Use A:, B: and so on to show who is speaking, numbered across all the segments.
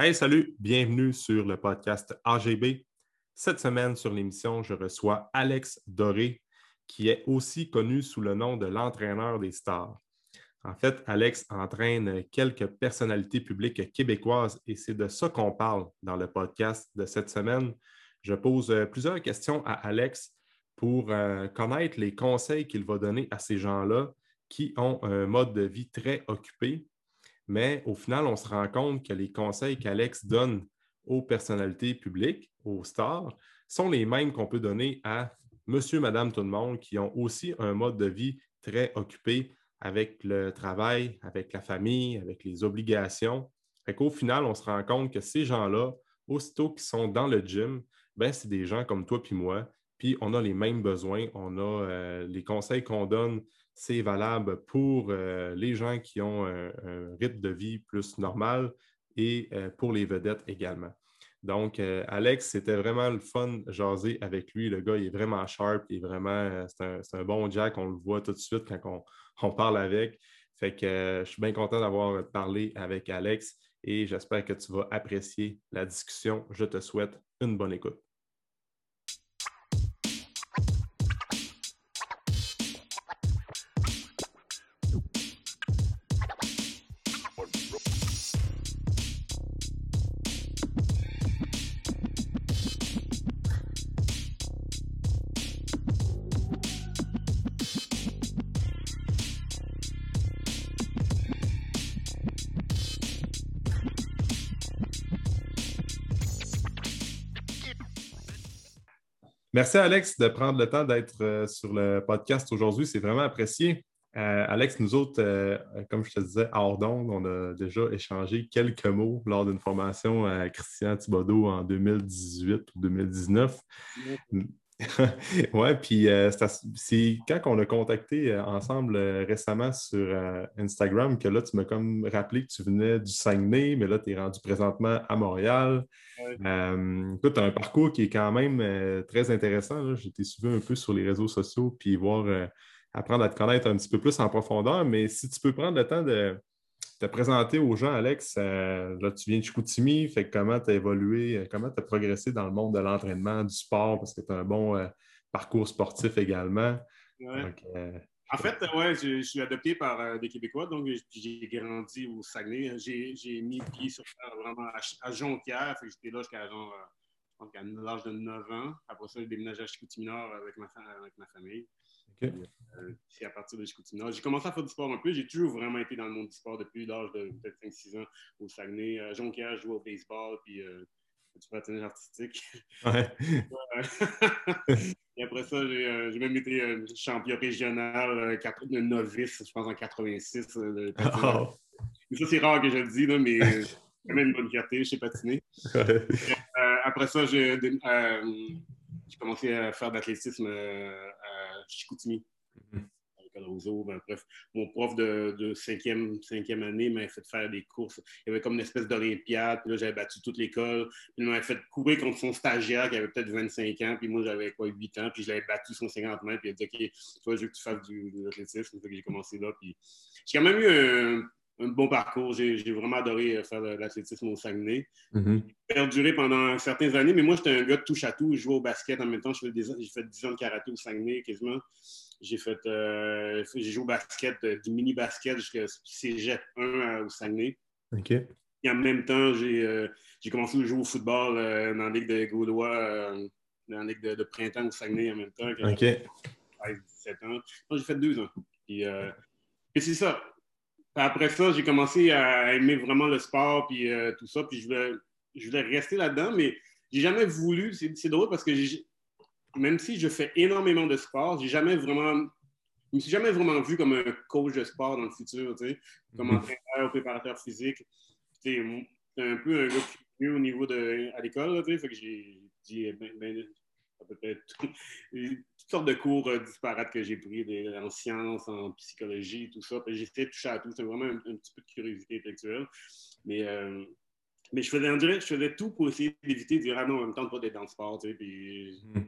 A: Hey, salut, bienvenue sur le podcast AGB. Cette semaine, sur l'émission, je reçois Alex Doré, qui est aussi connu sous le nom de l'entraîneur des stars. En fait, Alex entraîne quelques personnalités publiques québécoises et c'est de ça qu'on parle dans le podcast de cette semaine. Je pose plusieurs questions à Alex pour euh, connaître les conseils qu'il va donner à ces gens-là qui ont un mode de vie très occupé mais au final, on se rend compte que les conseils qu'Alex donne aux personnalités publiques, aux stars, sont les mêmes qu'on peut donner à monsieur, madame, tout le monde qui ont aussi un mode de vie très occupé avec le travail, avec la famille, avec les obligations. Fait qu'au final, on se rend compte que ces gens-là, aussitôt qu'ils sont dans le gym, ben, c'est des gens comme toi puis moi, puis on a les mêmes besoins, on a euh, les conseils qu'on donne, c'est valable pour euh, les gens qui ont un, rythme de vie plus normal et euh, pour les vedettes également. Donc, euh, Alex, c'était vraiment le fun jaser avec lui. Le gars, est vraiment sharp, il vraiment, c'est un, bon Jack, on le voit tout de suite quand on, parle avec. Fait que je suis bien content d'avoir parlé avec Alex et j'espère que tu vas apprécier la discussion. Je te souhaite une bonne écoute. Merci, Alex, de prendre le temps d'être euh, sur le podcast aujourd'hui. C'est vraiment apprécié. Euh, Alex, nous autres, euh, comme je te disais, à Ordon, on a déjà échangé quelques mots lors d'une formation à Christian Thibodeau en 2018 ou 2019. oui, puis euh, c'est quand on a contacté euh, ensemble euh, récemment sur Instagram que là, tu m'as comme rappelé que tu venais du Saguenay, mais là, tu es rendu présentement à Montréal. écoute, tu as un parcours qui est quand même très intéressant. J'ai été suivi un peu sur les réseaux sociaux, puis voir, apprendre à te connaître un petit peu plus en profondeur. Mais si tu peux prendre le temps de, te présenter aux gens, Alex. Euh, là, tu viens de Chicoutimi, fait comment tu as évolué, euh, comment tu as progressé dans le monde de l'entraînement, du sport, parce que tu as un bon euh, parcours sportif également.
B: en fait, ouais, je, suis adopté par des Québécois, donc j'ai grandi au Saguenay. J'ai mis le pied sur terre vraiment à, Jonquière, j'étais là jusqu'à l'âge de 9 ans. Après ça, j'ai déménagé à Chicoutimi Nord avec ma, avec ma famille. Euh, c'est à partir de Chicoutimi. J'ai commencé à faire du sport un peu. J'ai toujours vraiment été dans le monde du sport depuis l'âge de peut-être 5-6 ans au Saguenay. À Jonquière, je jouais au baseball, puis euh, du patinage artistique. Ouais. Et après ça, j'ai euh, même été euh, champion régional de novice, je pense en 86. Oh. ça, c'est rare que je le dise, là, mais quand même une bonne fierté, je sais patiner. après ça, j'ai commencé à faire d'athlétisme Chicoutimi. Mm bref, mon prof de, cinquième, cinquième année m'a fait faire des courses. Il y avait comme une espèce d'olympiade. Puis là, j'avais battu toute l'école. Puis il m'a fait courir contre son stagiaire qui avait peut-être 25 ans. Puis moi, j'avais quoi, 8 ans. Puis je l'avais battu son 50 mains. Puis il a dit, OK, toi, je veux que tu fasses du, de l'athlétisme. j'ai commencé là. Puis j'ai quand même eu un, un bon parcours. J'ai vraiment adoré faire de l'athlétisme au Saguenay. Mm perduré pendant certaines années, mais moi, j'étais un gars de touche à tout. Je jouais au basket en même temps. J'ai fait 10 ans de karaté au Saguenay quasiment. J'ai fait, euh, j'ai joué au basket, euh, du mini-basket jusqu'à cégep 1 euh, au Saguenay.
A: OK. Et
B: en même temps, j'ai commencé à jouer au football dans la Ligue de Gaulois, dans la Ligue de, printemps au Saguenay en même temps.
A: OK.
B: 17 ans. J'ai fait deux ans. et c'est ça après ça, j'ai commencé à aimer vraiment le sport puis euh, tout ça. Puis je voulais, je voulais rester là-dedans, mais j'ai jamais voulu. C'est drôle parce que même si je fais énormément de sport, j'ai jamais vraiment. Je me suis jamais vraiment vu comme un coach de sport dans le futur, tu sais, comme mhm. entraîneur ou préparateur physique. C'est un peu un gars au niveau de à l'école, tu sais, fait que j'ai dit ben, ben, à peu près toutes sortes de cours euh, disparates que j'ai pris en sciences, en psychologie, tout ça. J'ai essayé de toucher à tout. C'était vraiment un, petit peu de curiosité intellectuelle. Mais, euh, mais je faisais, je faisais tout pour essayer d'éviter de dire Ah non, on ne me tente pas d'être dans le sport. Tu sais, puis, mm.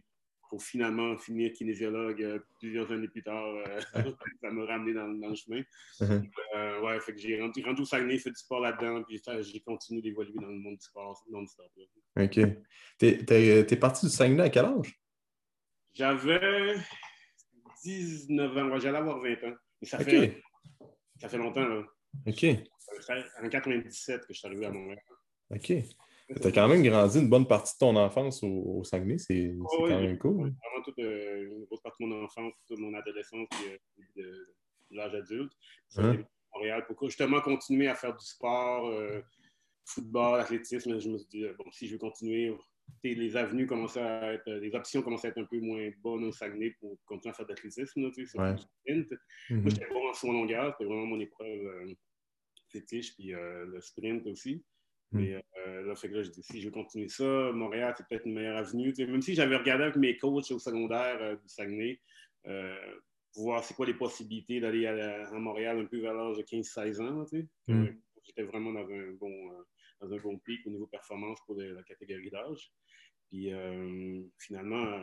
B: pour finalement finir kinésiologue euh, plusieurs années plus tard. Euh, ça m'a ramené dans, le chemin. Euh, ouais, fait que j'ai rentré, rentré, au Saguenay, fait du sport là-dedans, puis j'ai continué d'évoluer dans le monde du sport non-stop.
A: OK. T'es es, parti du Saguenay à quel âge?
B: J'avais 19 ans. J'allais avoir 20 ans. Et ça, fait, ça fait longtemps. Là.
A: OK.
B: En 97 que je suis arrivé à Montréal.
A: OK. Tu as quand même grandi une bonne partie de ton enfance au, Saguenay, c'est quand même cool.
B: Vraiment toute euh, une grosse partie de mon enfance, toute mon adolescence et euh, de, l'âge adulte. Hein? Montréal pour justement continuer à faire du sport, euh, football, athlétisme. Je me suis dit, bon, si je veux continuer, les avenues commençaient à être, les options commençaient à être un peu moins bonnes au Saguenay pour continuer à faire de l'athlétisme. Ouais. sprint. Moi, mhm. j'étais bon en son longueur, c'était vraiment mon épreuve fétiche, puis le sprint aussi. Mais hmm. euh, là, fait que là, je dis, si je veux continuer ça, Montréal, c'est peut-être une meilleure avenue. même si j'avais regardé avec mes coachs au secondaire euh, du Saguenay, euh, pour voir c'est quoi les possibilités d'aller à, Montréal un peu vers l'âge de 15-16 ans. Hmm. J'étais vraiment dans un bon, dans un bon pic au niveau performance pour la catégorie d'âge. Puis finalement,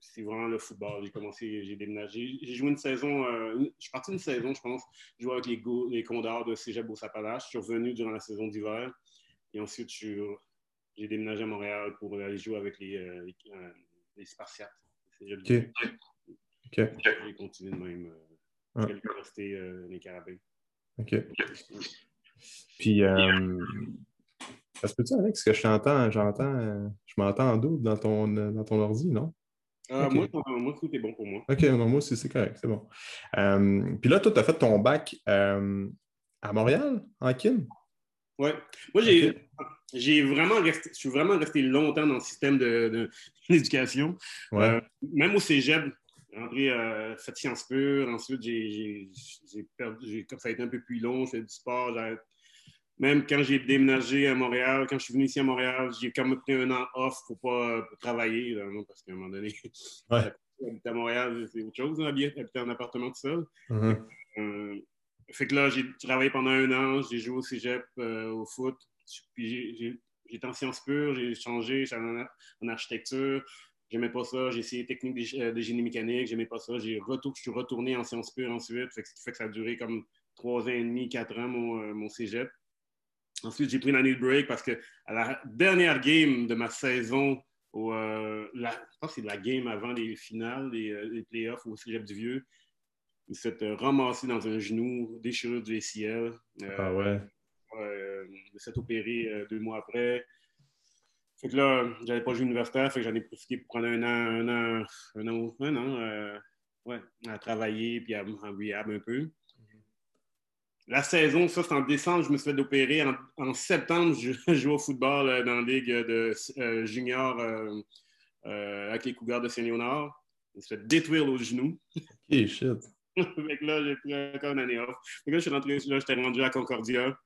B: c'est vraiment le football. J'ai commencé, j'ai déménagé. J'ai joué une saison, je suis parti une saison, je pense, jouer avec les, les Condors de Cégep Sapalache. Je suis revenu durant la saison d'hiver. Et ensuite, j'ai déménagé à Montréal pour aller jouer avec les, euh, les, euh, les Spartiates. OK. J'ai continué de même. Euh. J'ai resté euh, les Carabins.
A: OK. Puis, euh, est-ce que tu Alex, que je t'entends, j'entends, je m'entends en double dans ton, dans ton ordi, non?
B: Ah, moi, moi, tout est bon pour moi.
A: OK, non, moi aussi, c'est correct, c'est bon. puis là, toi, tu as fait ton bac à Montréal, en kin?
B: Oui. Moi, j'ai vraiment resté, je suis vraiment resté longtemps dans le système de, l'éducation. Euh, même au cégep, j'ai euh, fait sciences pures. Ensuite, j'ai perdu, ça a été un peu plus long. Je fais du sport. Même quand j'ai déménagé à Montréal, quand je suis venu ici à Montréal, j'ai quand même pris un an off pour pas travailler. parce qu'à un moment donné, ouais. habiter à Montréal, c'est autre chose, hein, habiter en appartement tout seul. Mm-hmm. Euh, fait que là, j'ai travaillé pendant un an, j'ai joué au cégep euh, au foot, puis j'étais en sciences pures, j'ai changé, j'étais en, en, architecture, j'aimais pas ça, j'ai essayé technique de, de, génie mécanique, j'aimais pas ça, j'ai retour, je suis retourné en sciences pures ensuite, ce qui fait que ça a duré comme trois ans et demi, quatre ans mon, euh, mon cégep. Ensuite, j'ai pris une année de break parce que à la dernière game de ma saison, au, euh, la, je pense que c'est la game avant les finales, les, les playoffs au cégep du Vieux, il s'est euh, ramassé dans un genou, déchirure du ACL.
A: Euh, ah ouais?
B: Euh, il s'est opéré deux mois après. Fait que là, j'avais pas joué universitaire, fait que j'en ai profité pour prendre un an, un an, un an, un an ouais, à travailler puis à, en rehab un peu. La saison, ça, c'est en décembre, je me suis fait opérer. En, septembre, je joue au football dans la ligue de junior avec les Cougars de Saint-Léonard. Je me suis fait détruire au genou.
A: Ok, shit.
B: fait là, j'ai pris encore une année off. Fait là, je suis rentré, là, j'étais rendu à Concordia.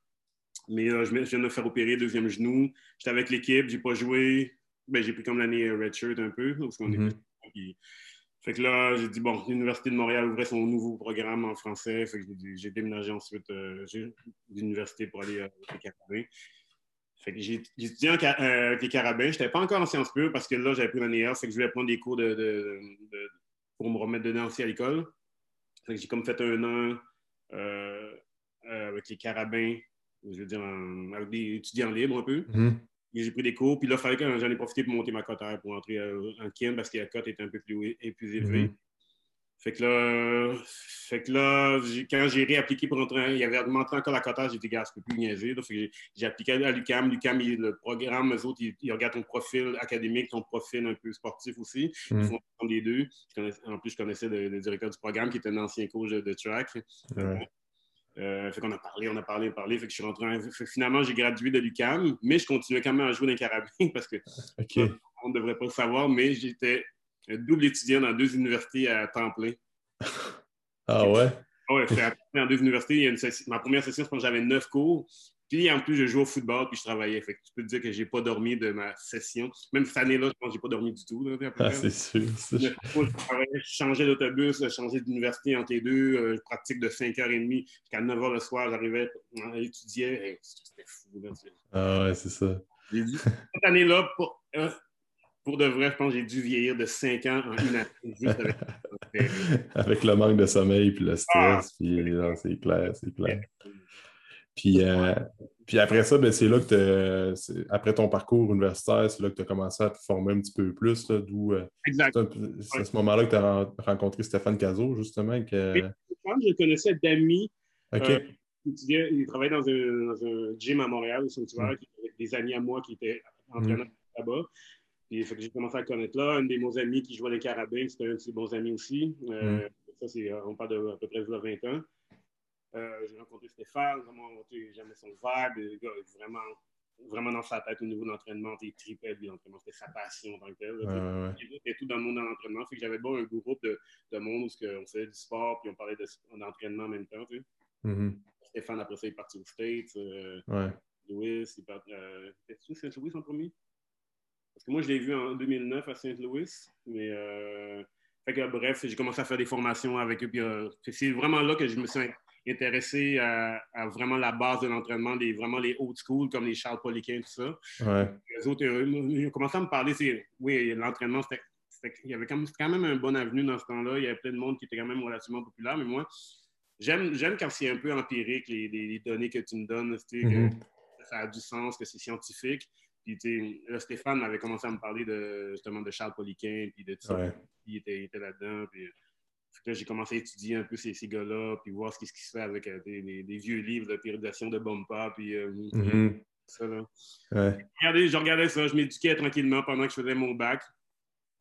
B: Mais là, je, viens de me faire opérer, deuxième genou. J'étais avec l'équipe, j'ai pas joué. Ben, j'ai pris comme l'année redshirt un peu. Parce qu'on est... Mm-hmm. Fait que là, j'ai dit, bon, l'Université de Montréal ouvrait son nouveau programme en français. Fait que j'ai déménagé ensuite euh, l'université pour aller euh, avec les Carabins. Fait que j'ai étudié euh, avec les Carabins. Je n'étais pas encore en sciences pures parce que là, j'avais pris l'année off. Fait que je voulais prendre des cours de, pour me remettre dedans aussi à l'école. J'ai comme fait un an euh, euh, avec les carabins, je veux dire, avec des étudiants libres un peu. Mhm. J'ai pris des cours, puis là, fallait que j'en ai profité pour monter ma cote pour entrer euh, en Kim parce que la cote était un peu plus, plus élevée. Mhm. Fait que là, fait que là quand j'ai réappliqué pour entrer, il y avait augmenté encore la cotage, j'ai dit, gars, je peux plus niaiser. J'ai appliqué à l'UCAM. L'UCAM, le programme, eux autres, ils, regardent ton profil académique, ton profil un peu sportif aussi. Ils mm. font les deux. en plus, je connaissais le, directeur du programme qui était un ancien coach de, track. Euh, fait qu'on a parlé, on a parlé, on a parlé. Fait que je suis rentré. finalement, j'ai gradué de l'UCAM, mais je continuais quand même à jouer dans les carabines parce que on ne devrait pas le savoir, mais j'étais double étudiant dans deux universités à temps plein.
A: ah ouais?
B: Ah ouais, dans deux universités. ma première session, je pense que j'avais neuf cours. Puis en plus, je jouais au football puis je travaillais. Fait que tu peux te dire que j'ai pas dormi de ma session. Même cette année-là, je pense que j'ai pas dormi du tout.
A: ah, c'est sûr.
B: Je, changeais d'autobus, je changeais d'université entre les deux. Euh, je pratique de 5h30 jusqu'à 9h le soir. J'arrivais, j'étudiais. C'était fou.
A: ah ouais, c'est ça.
B: cette année-là, pour, euh, pour de vrai, je pense que j'ai dû vieillir de 5 ans en une année juste avec
A: Avec le manque de sommeil puis le stress, puis c'est clair, c'est clair. Puis, euh, puis après ça, ben, c'est là que après ton parcours universitaire, c'est là que tu as commencé à te former un petit peu plus. D'où, euh. C'est à ce moment-là que tu as rencontré Stéphane Cazot, justement. Que...
B: Stéphane, je connaissais d'amis. OK. Euh, il, travaillait dans un, dans un, gym à Montréal, au sanctuaire, mm. avec des amis à moi qui étaient entraîneurs mm. là-bas. Puis j'ai commencé à connaître là. Un de mes amis qui jouait les carabins, c'était un de ses bons amis aussi. Euh, mm. Ça, c'est, on parle de à peu près de 20 ans. Euh, j'ai rencontré Stéphane, vraiment, j'aimais son vibe. Le gars est vraiment, vraiment dans sa tête au niveau de l'entraînement. Il tripait de l'entraînement, c'était sa passion en tant que tel. Il était tout dans le monde de l'entraînement. Fait que j'avais bon un groupe de, de monde où on faisait du sport puis on parlait d'entraînement en même temps. Tu sais. Mm-hmm. Stéphane, après ça, il est parti aux States. Euh, ouais. Louis, il est parti. Euh, Saint-Louis en premier? Parce que moi, je l'ai vu en 2009 à Saint-Louis. Mais. Euh, fait que, bref, j'ai commencé à faire des formations avec eux. Puis, euh, c'est vraiment là que je me suis intéressé à, vraiment la base de l'entraînement, vraiment les old school comme les Charles Poliquin, tout ça. Ouais. Les autres, ils ont commencé à me parler. Oui, l'entraînement, il y avait quand même, quand même un bon avenue dans ce temps-là. Il y avait plein de monde qui était quand même relativement populaire. Mais moi, J'aime quand c'est un peu empirique, les, données que tu me donnes, mm-hmm. que ça a du sens, que c'est scientifique. Puis, là, Stéphane avait commencé à me parler de, justement de Charles Poliquin, puis de tout ça. Il était, était là-dedans. Puis, là, j'ai commencé à étudier un peu ces, ces gars-là, puis voir ce qui, se fait avec euh, des, vieux livres de péridation de Bompa, puis euh, mm-hmm. ça, là. je regardais ça, je m'éduquais tranquillement pendant que je faisais mon bac.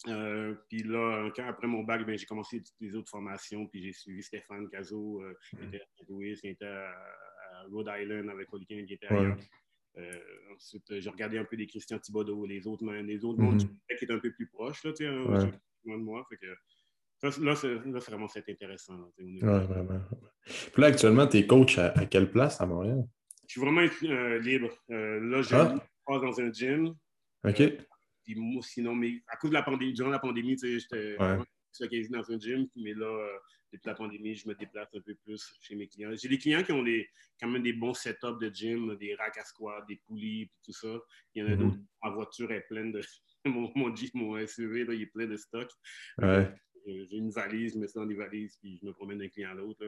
B: Euh, puis là, quand, après mon bac, ben, j'ai commencé des autres formations, puis j'ai suivi Stéphane Cazot, qui était à Louis, qui était à, Rhode Island avec Olivier qui était ailleurs. Ensuite, j'ai regardé un peu des Christian Thibodeau, les autres, les autres mondes mm-hmm. qui étaient un peu plus proches, là, tu sais, ouais. de moi. Fait que, là, c'est vraiment c'est intéressant.
A: Oui, vraiment. Puis là, actuellement, tu es coach à, quelle place à Montréal?
B: Je suis vraiment libre. là, je ah. passe dans un gym.
A: OK
B: sinon, mais à cause de la pandémie, durant la pandémie, j'étais ouais. dans un gym, mais là, euh, depuis la pandémie, je me déplace un peu plus chez mes clients. J'ai des clients qui ont des, quand même des bons setups de gym, des racks à squat, des poulies, tout ça. Il y en a mm-hmm. d'autres, ma voiture est pleine de. mon, mon Jeep, mon SUV, là, il est plein de stock.
A: Ouais.
B: J'ai une valise, je mets ça dans des valises, puis je me promène d'un client à l'autre.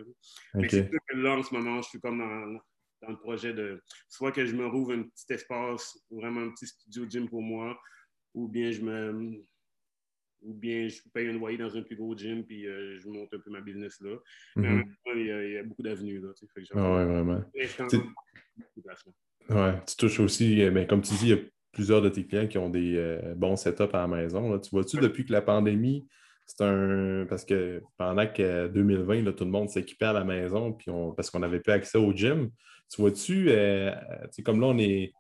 B: Mais c'est sûr que là, en ce moment, je suis comme dans, dans le projet de soit que je me rouvre un petit espace, vraiment un petit studio gym pour moi, ou bien je me ou bien je paye un loyer dans un plus gros gym puis euh, je monte un peu ma business là. Mais en mhm. même temps, il y a, beaucoup d'avenues là. Tu
A: sais, ah ouais, vraiment. Ouais, tu touches aussi, mais euh, ben, comme tu dis, il y a plusieurs de tes clients qui ont des euh, bons setups à la maison. Là. Tu vois-tu, depuis que la pandémie, c'est un. Parce que pendant que 2020, là, tout le monde s'équipait à la maison puis on... parce qu'on n'avait plus accès au gym, tu vois-tu, comme là, on est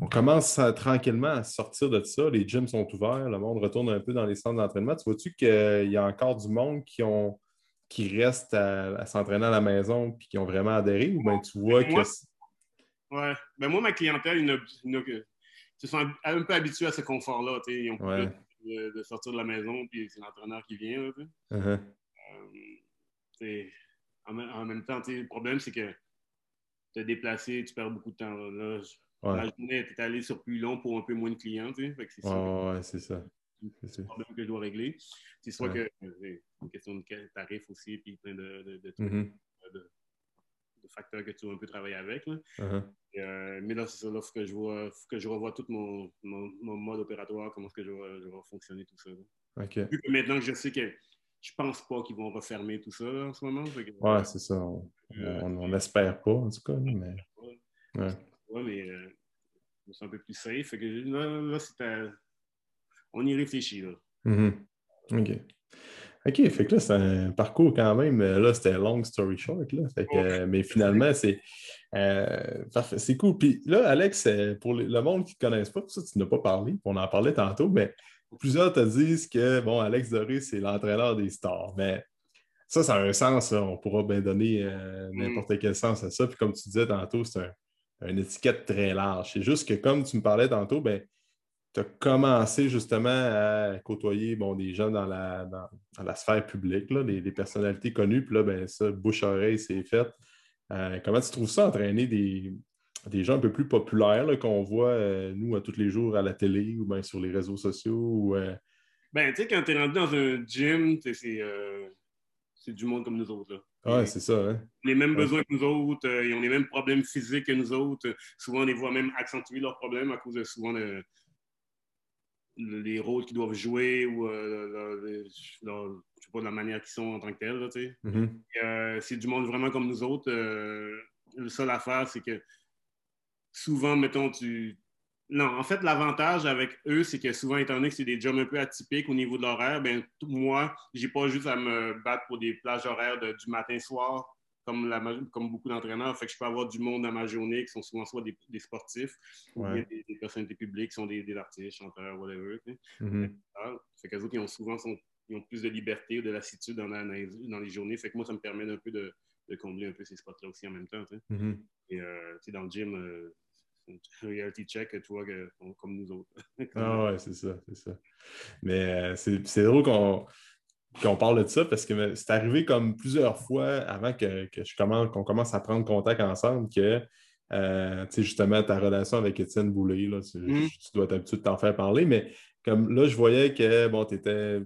A: on commence tranquillement à sortir de ça. Les gyms sont ouverts, le monde retourne un peu dans les centres d'entraînement. Tu vois-tu qu'il y a encore du monde qui, ont, qui reste à, s'entraîner à la maison et qui ont vraiment adhéré? Ou bien tu vois que.
B: Oui. Ben moi, ma clientèle, ils, se sont un peu habitués à ce confort-là. Ils ont ouais. De, sortir de la maison puis c'est l'entraîneur qui vient. Uh-huh. Euh, en, même temps, le problème, c'est que te déplacer, tu perds beaucoup de temps. Là. Ouais. La journée est allée sur plus long pour un peu moins de clients. Tu c'est
A: ça. Ouais, c'est ça.
B: C'est le problème que je dois régler. C'est soit que c'est une question de tarif aussi, puis plein de, de, de, mm-hmm. de, facteurs que tu dois un peu travailler avec. Là. Uh-huh. euh, mais là, c'est ça. Là, il faut que je vois, faut que je revoie tout mon, mon, mon mode opératoire, comment est-ce que je vais, je vais, fonctionner tout ça.
A: OK.
B: Puis maintenant que je sais que je pense pas qu'ils vont refermer tout ça là, en ce moment.
A: Que, ouais, c'est ça. On n'espère euh, pas, en tout cas. Mais...
B: Ouais mais euh, c'est un peu plus safe. Fait que là, là c'est on y réfléchit. Là.
A: Mm-hmm. OK. OK, fait que là, c'est un parcours quand même. Euh, là, c'était long story short. Là, fait que, Mais finalement, c'est euh, parfait. C'est cool. Puis là, Alex, pour le monde qui ne connaisse pas, ça, tu n'as pas parlé. On en parlait tantôt, mais plusieurs te disent que, bon, Alex Doré, c'est l'entraîneur des stars. Mais ça, ça a un sens. On pourra bien donner mm. n'importe quel sens à ça. Puis comme tu disais tantôt, c'est un une étiquette très large. C'est juste que, comme tu me parlais tantôt, ben, tu as commencé justement à côtoyer bon, des gens dans la, dans, la sphère publique, là, des, personnalités connues, puis là, ben, ça, bouche-oreille, c'est fait. Euh, comment tu trouves ça, entraîner des, des gens un peu plus populaires qu'on voit, euh, nous, à tous les jours à la télé ou bien sur les réseaux sociaux? Ou, euh?
B: Ben, tu sais, quand tu es rendu dans un gym, c'est du monde comme nous autres. Là.
A: Ah, c'est ça. Hein?
B: Les mêmes besoins que nous autres, ils ont les mêmes problèmes physiques que nous autres. Souvent, on les voit même accentuer leurs problèmes à cause de souvent de, les rôles qu'ils doivent jouer ou euh, sais pas, de la manière qu'ils sont en tant que tels.
A: Mm-hmm.
B: Euh, c'est du monde vraiment comme nous autres. Euh, le seul affaire, c'est que souvent, mettons, tu. Non, en fait, l'avantage avec eux, c'est que souvent, étant donné que c'est des jobs un peu atypiques au niveau de l'horaire, ben, moi, j'ai pas juste à me battre pour des plages horaires du matin-soir comme, la, comme beaucoup d'entraîneurs. Fait que je peux avoir du monde dans ma journée qui sont souvent soit des, sportifs ou des, des, personnalités publiques qui sont des, artistes, chanteurs, whatever.
A: Mm-hmm.
B: Fait qu'eux autres, ils ont souvent ils ont plus de liberté ou de lassitude dans, dans, les journées. Fait que moi, ça me permet un peu de, de combler un peu ces spots-là aussi en même temps.
A: Mm-hmm.
B: Et euh, dans le gym, euh, c'est un reality check, tu vois, comme nous autres.
A: ah ouais, c'est ça, c'est ça. Mais euh, c'est drôle qu'on qu'on parle de ça parce que c'est arrivé comme plusieurs fois avant que, je commence, qu'on commence à prendre contact ensemble que euh, justement ta relation avec Étienne Boulay, là, tu, mm. dois t'habituer de t'en faire parler, mais comme là, je voyais que bon, tu étais.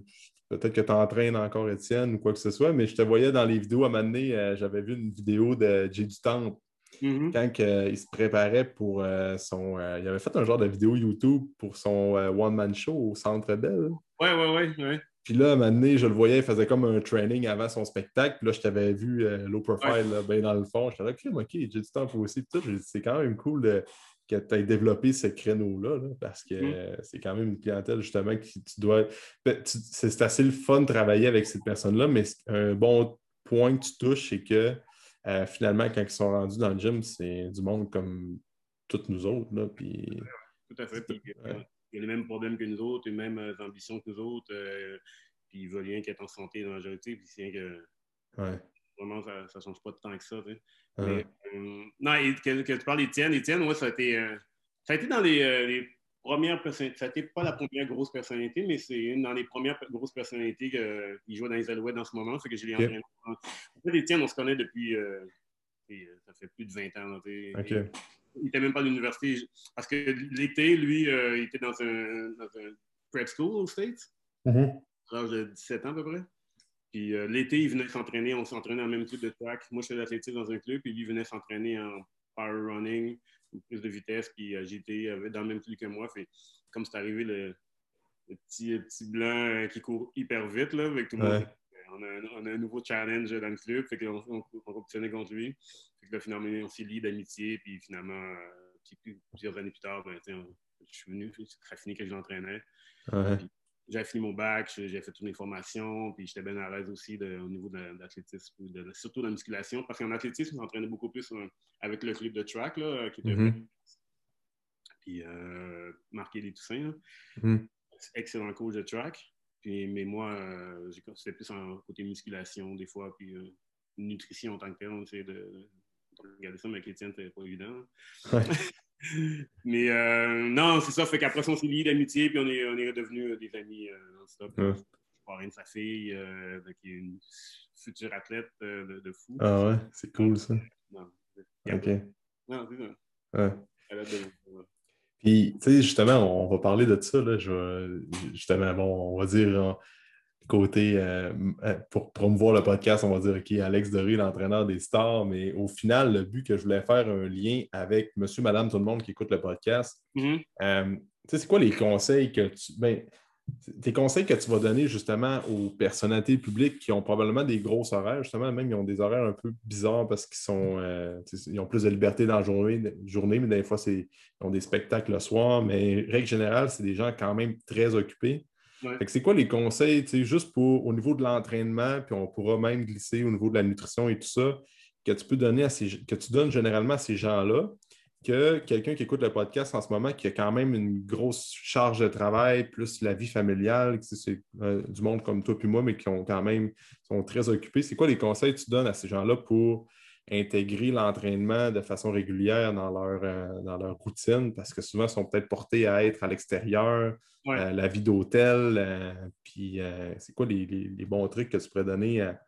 A: Peut-être que tu entraînes encore Étienne ou quoi que ce soit, mais je te voyais dans les vidéos à un moment donné, euh, j'avais vu une vidéo de Jay du Temple
B: mm-hmm.
A: quand il se préparait pour euh, son. il avait fait un genre de vidéo YouTube pour son one-man show au Centre Bell.
B: Oui, oui, oui. Ouais.
A: Puis là, à un moment donné, je le voyais, il faisait comme un training avant son spectacle. Puis là, je t'avais vu euh, low profile, bien dans le fond. J'étais là, OK, OK, j'ai du temps pour aussi. c'est quand même cool que tu aies développé ce créneau-là, parce que mm. c'est quand même une clientèle, justement, qui tu dois. Ben, c'est assez le fun de travailler avec cette personne-là, mais un bon point que tu touches, c'est que euh, finalement, quand ils sont rendus dans le gym, c'est du monde comme toutes nous autres. Là, puis...
B: Tout à fait il a les mêmes problèmes que nous autres, les mêmes euh, ambitions que nous autres, euh, puis il veut rien qu'être en santé dans la majorité, puis c'est que vraiment, ça ne change pas de temps que ça. Mais, euh, non, et, que, tu parles d'Étienne, Étienne, ouais, ça a été, ça a été dans les, premières personnalités, ça a été pas la première grosse personnalité, mais c'est une dans les premières grosses personnalités qui joue dans les Alouettes en ce moment, c'est que je l'ai entraîné. En fait, Étienne, on se connaît depuis, ça fait plus de 20 ans.
A: OK
B: il n'était même pas à l'université. Parce que l'été, lui, euh, il était dans un, dans un prep school aux States,
A: mm-hmm.
B: à l'âge de 17 ans à peu près. Puis euh, l'été, il venait s'entraîner. On s'entraînait en même club de track. Moi, je faisais l'athlétisme dans un club, puis lui venait s'entraîner en power running, plus de vitesse, puis euh, j'étais dans le même club que moi. Fait, comme c'est arrivé, le, petit, petit blanc qui court hyper vite, là, avec tout le monde. On a, un, nouveau challenge dans le club, fait qu'on on, compétitionnait contre lui. Fait que là, finalement, on s'est lié d'amitié, puis finalement, euh, plusieurs années plus tard, ben, je suis venu, ça fini que je l'entraînais. J'avais fini mon bac, j'ai fait toutes mes formations, puis j'étais bien à l'aise aussi au niveau de, l'athlétisme, surtout de la musculation, parce qu'en athlétisme, j'entraînais beaucoup plus euh, avec le club de track, là, qui était mm-hmm. puis euh, Marqué des Toussaint.
A: Mm-hmm.
B: Excellent coach de track. Puis, mais moi, euh, c'était plus en côté musculation des fois, puis euh, nutrition en tant que tel. On essaie de, regarder ça, mais Étienne, c'était pas évident. mais euh, non, c'est ça. Fait qu'après, on s'est liés d'amitié, puis on est, on est redevenus des amis non-stop.
A: Ouais.
B: De sa fille, qui est une future athlète de, fou.
A: Ah ouais, c'est cool ça.
B: Non,
A: OK.
B: Non, c'est ça.
A: Ouais. Puis, tu sais, justement, on va parler de ça, là, justement, bon, on va dire côté, euh, euh, pour promouvoir le podcast, on va dire, OK, Alex Doré, l'entraîneur des stars, mais au final, le but que je voulais faire un lien avec monsieur, madame, tout le monde qui écoute le podcast,
B: mm-hmm.
A: euh, tu sais, c'est quoi les conseils que tu... Ben, tes conseils que tu vas donner justement aux personnalités publiques qui ont probablement des gros horaires, justement, même ils ont des horaires un peu bizarres parce qu'ils sont euh, ils ont plus de liberté dans la journée, journée mais des fois, ils ont des spectacles le soir. Mais règle générale, c'est des gens quand même très occupés. C'est quoi les conseils, juste pour au niveau de l'entraînement, puis on pourra même glisser au niveau de la nutrition et tout ça, que tu peux donner à ces, que tu donnes généralement à ces gens-là que quelqu'un qui écoute le podcast en ce moment, qui a quand même une grosse charge de travail, plus la vie familiale, c'est euh, du monde comme toi et moi, mais qui ont quand même sont très occupés. C'est quoi les conseils que tu donnes à ces gens-là pour intégrer l'entraînement de façon régulière dans leur, euh, dans leur routine? Parce que souvent, ils sont peut-être portés à être à l'extérieur, euh, la vie d'hôtel. puis c'est quoi les, les, bons trucs que tu pourrais donner à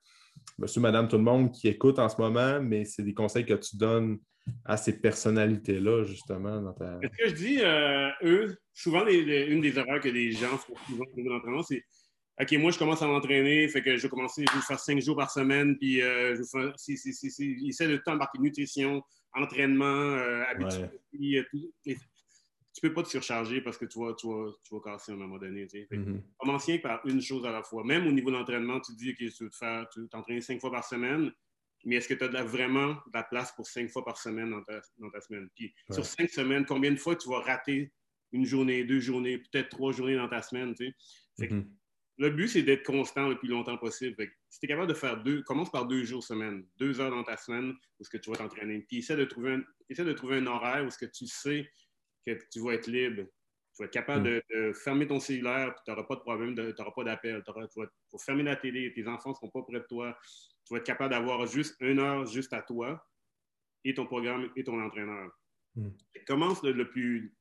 A: monsieur, madame, tout le monde qui écoute en ce moment, mais c'est des conseils que tu donnes à ces personnalités-là, justement, dans ta...
B: Ce que je dis, euh, eux, souvent, une des erreurs que les gens font souvent au l'entraînement, c'est OK, moi, je commence à m'entraîner, fait que je vais commencer, je vais faire cinq jours par semaine, puis euh, je vais faire, si, si, si, si, il essaie de temps embarquer nutrition, entraînement, euh, habitude, ouais. tout, tu peux pas te surcharger parce que tu vas, tu vas, tu vas casser à un moment donné. Tu sais. mm par une chose à la fois. Même au niveau d'entraînement, tu dis que tu veux te faire, tu t'entraîner cinq fois par semaine, mais est-ce que tu as vraiment de la place pour cinq fois par semaine dans ta, dans ta semaine? Puis sur cinq semaines, combien de fois tu vas rater une journée, deux journées, peut-être trois journées dans ta semaine? Tu sais? Mm-hmm. Le but, c'est d'être constant le plus longtemps possible. si tu es capable de faire deux, commence par deux jours semaine, deux heures dans ta semaine où ce que tu vas t'entraîner. Puis essaie de trouver un, essaie de trouver un horaire où ce que tu sais que tu vas être libre. Tu vas être capable mm. de, fermer ton cellulaire, puis tu n'auras pas de problème, tu n'auras pas d'appel. Tu vas fermer la télé, tes enfants ne seront pas près de toi. Tu vas être capable d'avoir juste une heure juste à toi et ton programme et ton entraîneur. Mm. Commence le, plus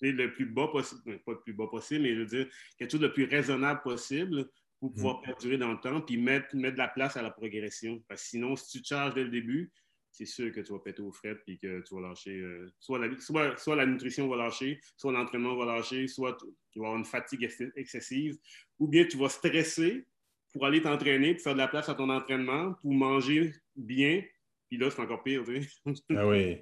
B: le plus bas possible, ben, pas le plus bas possible, mais je veux dire, quelque chose de plus raisonnable possible pour pouvoir mm. perdurer dans le temps, puis mettre, mettre de la place à la progression. Parce que sinon, si tu te charges dès le début, c'est sûr que tu vas péter aux frettes et que tu vas lâcher. Euh, soit, la, soit, soit, la, nutrition va lâcher, soit l'entraînement va lâcher, soit tu vas avoir une fatigue excessive, ou bien tu vas stresser pour aller t'entraîner, pour faire de la place à ton entraînement, pour manger bien. Puis là, c'est encore pire, tu sais.
A: Ah oui.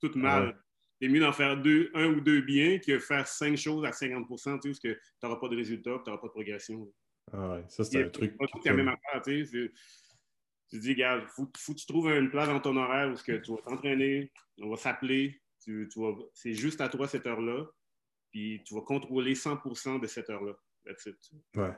B: Tout mal. Ah c'est mieux d'en faire deux, un ou deux bien que faire cinq choses à 50% tu sais, parce que tu n'auras pas de résultat, tu n'auras pas de progression.
A: Ah ouais, ça, c'est un truc.
B: C'est la même affaire, tu sais tu dis, regarde, il faut, que tu trouves une place dans ton horaire où que tu vas t'entraîner, on va s'appeler, tu, c'est juste à toi cette heure-là, puis tu vas contrôler 100% de cette heure-là.
A: Ouais.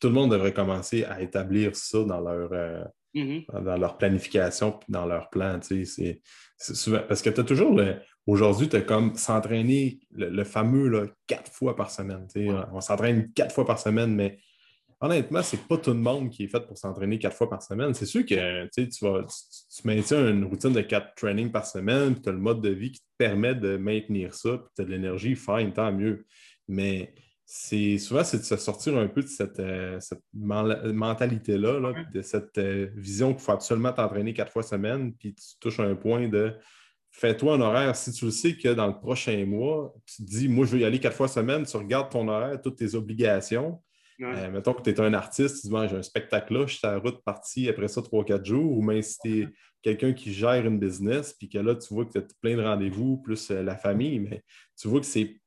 A: Tout le monde devrait commencer à établir ça dans leur, euh, mm-hmm. dans leur planification dans leur plan. Tu sais, c'est, souvent, parce que tu as toujours Aujourd'hui, tu as comme s'entraîner le, fameux là, quatre fois par semaine. Tu sais, On s'entraîne quatre fois par semaine, mais honnêtement, c'est pas tout le monde qui est fait pour s'entraîner quatre fois par semaine. C'est sûr que tu, vas, tu, maintiens une routine de quatre trainings par semaine, puis tu as le mode de vie qui te permet de maintenir ça, puis tu as de l'énergie, fine, tant mieux. Mais c'est souvent, c'est de se sortir un peu de cette, euh, mentalité-là, de cette euh, vision qu'il faut absolument t'entraîner quatre fois semaine, puis tu touches un point de fais-toi un horaire. Si tu le sais que dans le prochain mois, tu te dis, moi, je veux y aller quatre fois semaine, tu regardes ton horaire, toutes tes obligations, euh, mettons que tu es un artiste, tu dis j'ai un spectacle là, je suis à la route partie après ça 3-4 jours, ou même si tu es quelqu'un qui gère une business, puis que là, tu vois que tu as plein de rendez-vous, plus la famille, mais tu vois que c'est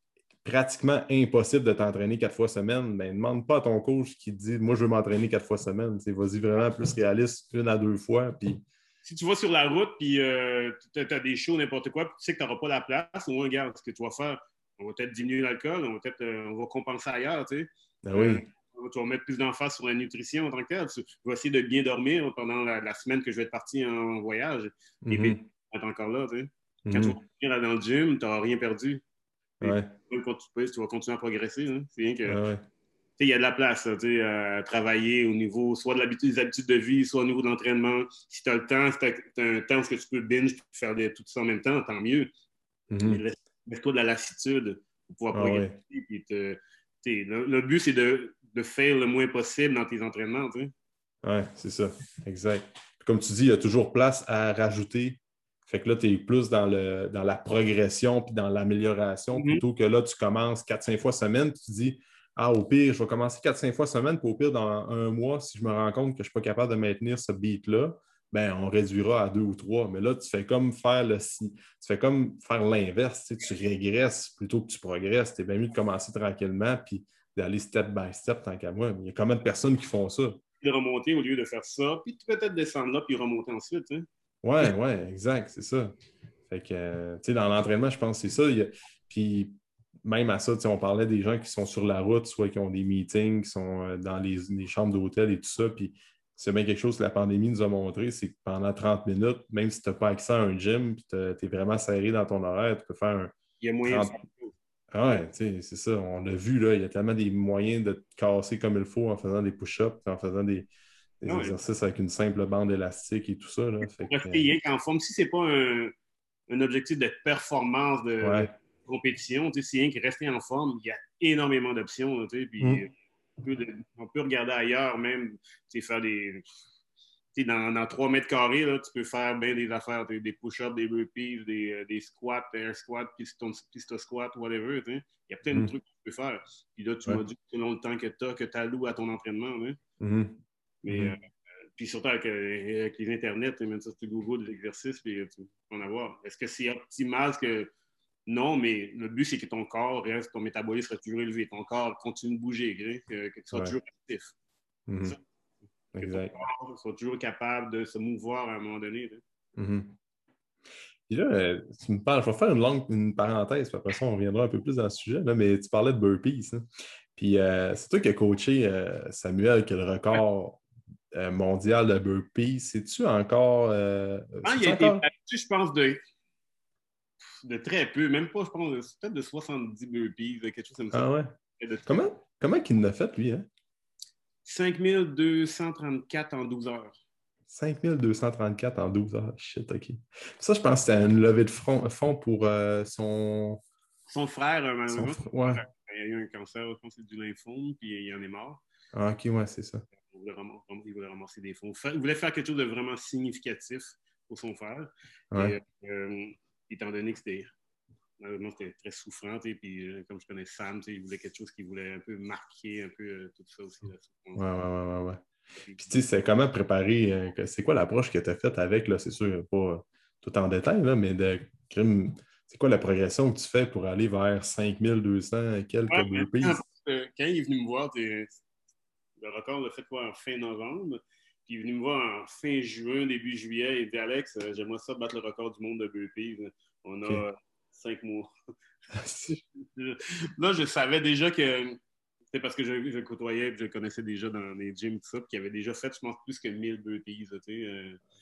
A: pratiquement impossible de t'entraîner quatre fois semaine, ben, demande pas à ton coach qui te dit Moi, je veux m'entraîner quatre fois semaine. Vas-y vraiment plus réaliste, une à deux fois. Puis...
B: Si tu vas sur la route, puis euh, tu as, des shows, n'importe quoi, puis tu sais que tu n'auras pas la place, au moins, regarde ce que tu vas faire. On va peut-être diminuer l'alcool, on va peut-être on va compenser ailleurs. Tu sais.
A: Ben oui
B: tu vas mettre plus d'emphase sur la nutrition en tant que tel. Tu vas essayer de bien dormir pendant la, semaine que je vais être parti en voyage. Et puis, tu vas encore là. Tu sais. Quand tu vas revenir dans le gym, tu n'auras rien perdu.
A: Ouais.
B: Quand tu, peux, tu vas continuer à progresser. Hein. C'est bien que. Il y a de la place à travailler au niveau soit de l'habitude, des habitudes de vie, soit au niveau de l'entraînement. Si tu as le temps, si tu as, un temps où tu peux binge et faire tout ça en même temps, tant mieux. Mm Laisse-toi de la lassitude pour pouvoir ah progresser. le, but, c'est de, de faire le moins possible dans tes entraînements.
A: Oui, c'est ça. Exact. Comme tu dis, il y a toujours place à rajouter. Fait que là, tu es plus dans, le, dans la progression puis dans l'amélioration mm-hmm. plutôt que là, tu commences 4-5 fois semaine puis tu dis Ah, au pire, je vais commencer 4-5 fois semaine, puis au pire, dans un mois, si je me rends compte que je ne suis pas capable de maintenir ce beat-là, ben, on réduira à deux ou trois. Mais là, tu fais comme faire le tu fais comme faire l'inverse. Tu, sais, tu régresses plutôt que tu progresses. Tu es bien mieux de commencer tranquillement, puis d'aller step by step tant qu'à moi. Mais il y a combien de personnes qui font ça?
B: De remonter au lieu de faire ça, puis peut-être descendre là, puis remonter ensuite. Hein?
A: Oui, oui, exact, c'est ça. Fait que, tu sais, dans l'entraînement, je pense que c'est ça. Puis même à ça, on parlait des gens qui sont sur la route, soit qui ont des meetings, qui sont euh, dans les, chambres d'hôtel et tout ça. Puis c'est bien quelque chose que la pandémie nous a montré, c'est que pendant 30 minutes, même si tu n'as pas accès à un gym, puis tu es vraiment serré dans ton horaire, tu peux faire un.
B: Il y a moyen
A: ah ouais, c'est ça. On l'a vu, là, il y a tellement des moyens de te casser comme il faut en faisant des push-ups, en faisant des, ah exercices avec une simple bande élastique et tout ça. Là.
B: Fait rien qu'en forme, si c'est pas un, un, objectif de performance, de, compétition, si rien que rester en forme, il y a énormément d'options. Puis hum. on, peut, regarder ailleurs même, faire des dans, dans 3 mètres carrés, là, tu peux faire bien des affaires, des push-ups, des burpees, des, euh, des squats, air squat, piston, piste squat, whatever. Il y a plein de mm. trucs que tu peux faire. Puis là, tu m'as dit selon le temps que tu as, que tu alloues à ton entraînement. Mm-hmm. Mais mm-hmm. Euh, puis surtout avec, euh, avec, les internets, même ça, tu Google des exercices, puis tu peux en avoir. Est-ce que c'est optimal que non, mais le but, c'est que ton corps reste, ton métabolisme soit toujours élevé, ton corps continue de bouger, que, que tu sois toujours actif. Exact. Que soit toujours capable de se mouvoir à un moment donné.
A: Mm-hmm. là, euh, tu me parles, je vais faire une longue une parenthèse, puis après ça, on reviendra un peu plus dans le sujet, là, mais tu parlais de burpees. Hein. Puis euh, c'est toi qui as coaché euh, Samuel, qui a le record mondial de burpees. C'est-tu encore.
B: ah, il a été battu, je pense, de, de très peu, même pas, je pense, peut-être de 70 burpees, quelque chose comme ça.
A: Ah ouais? Comment, comment il l'a fait, lui? Hein?
B: 5234 en 12 heures.
A: 5234 en 12 heures. Shit, OK. Ça, je pense que c'était une levée de fond pour euh, son...
B: Son frère, euh, malheureusement. Ouais. Il a eu un cancer, je pense que c'est du lymphome, puis il en est mort.
A: Ah, OK, ouais, c'est ça.
B: Il voulait, ramasser, des fonds. Il voulait faire quelque chose de vraiment significatif pour son frère. Et, euh, étant donné que c'était Malheureusement, c'était très souffrant. Puis, euh, comme je connais Sam, il voulait quelque chose qui voulait un peu marquer un peu euh, tout ça aussi.
A: Là, ouais, ouais, ouais, ouais. Puis, tu sais, c'est comment préparer, c'est quoi l'approche que tu as faite avec, là, c'est sûr, pas tout en détail, là, mais de c'est quoi la progression que tu fais pour aller vers 5200 et quelques ouais, burpees?
B: Quand il est venu me voir, le record l'a fait quoi en fin novembre. Puis il est venu me voir en fin juin, début juillet. Il dit Alex, j'aimerais ça battre le record du monde de burpees. On a cinq mois. là, je savais déjà que. C'est parce que je, je côtoyais je connaissais déjà dans les gyms, tout ça, puis il avait déjà fait, je pense, plus que 1000 burpees. Tu sais,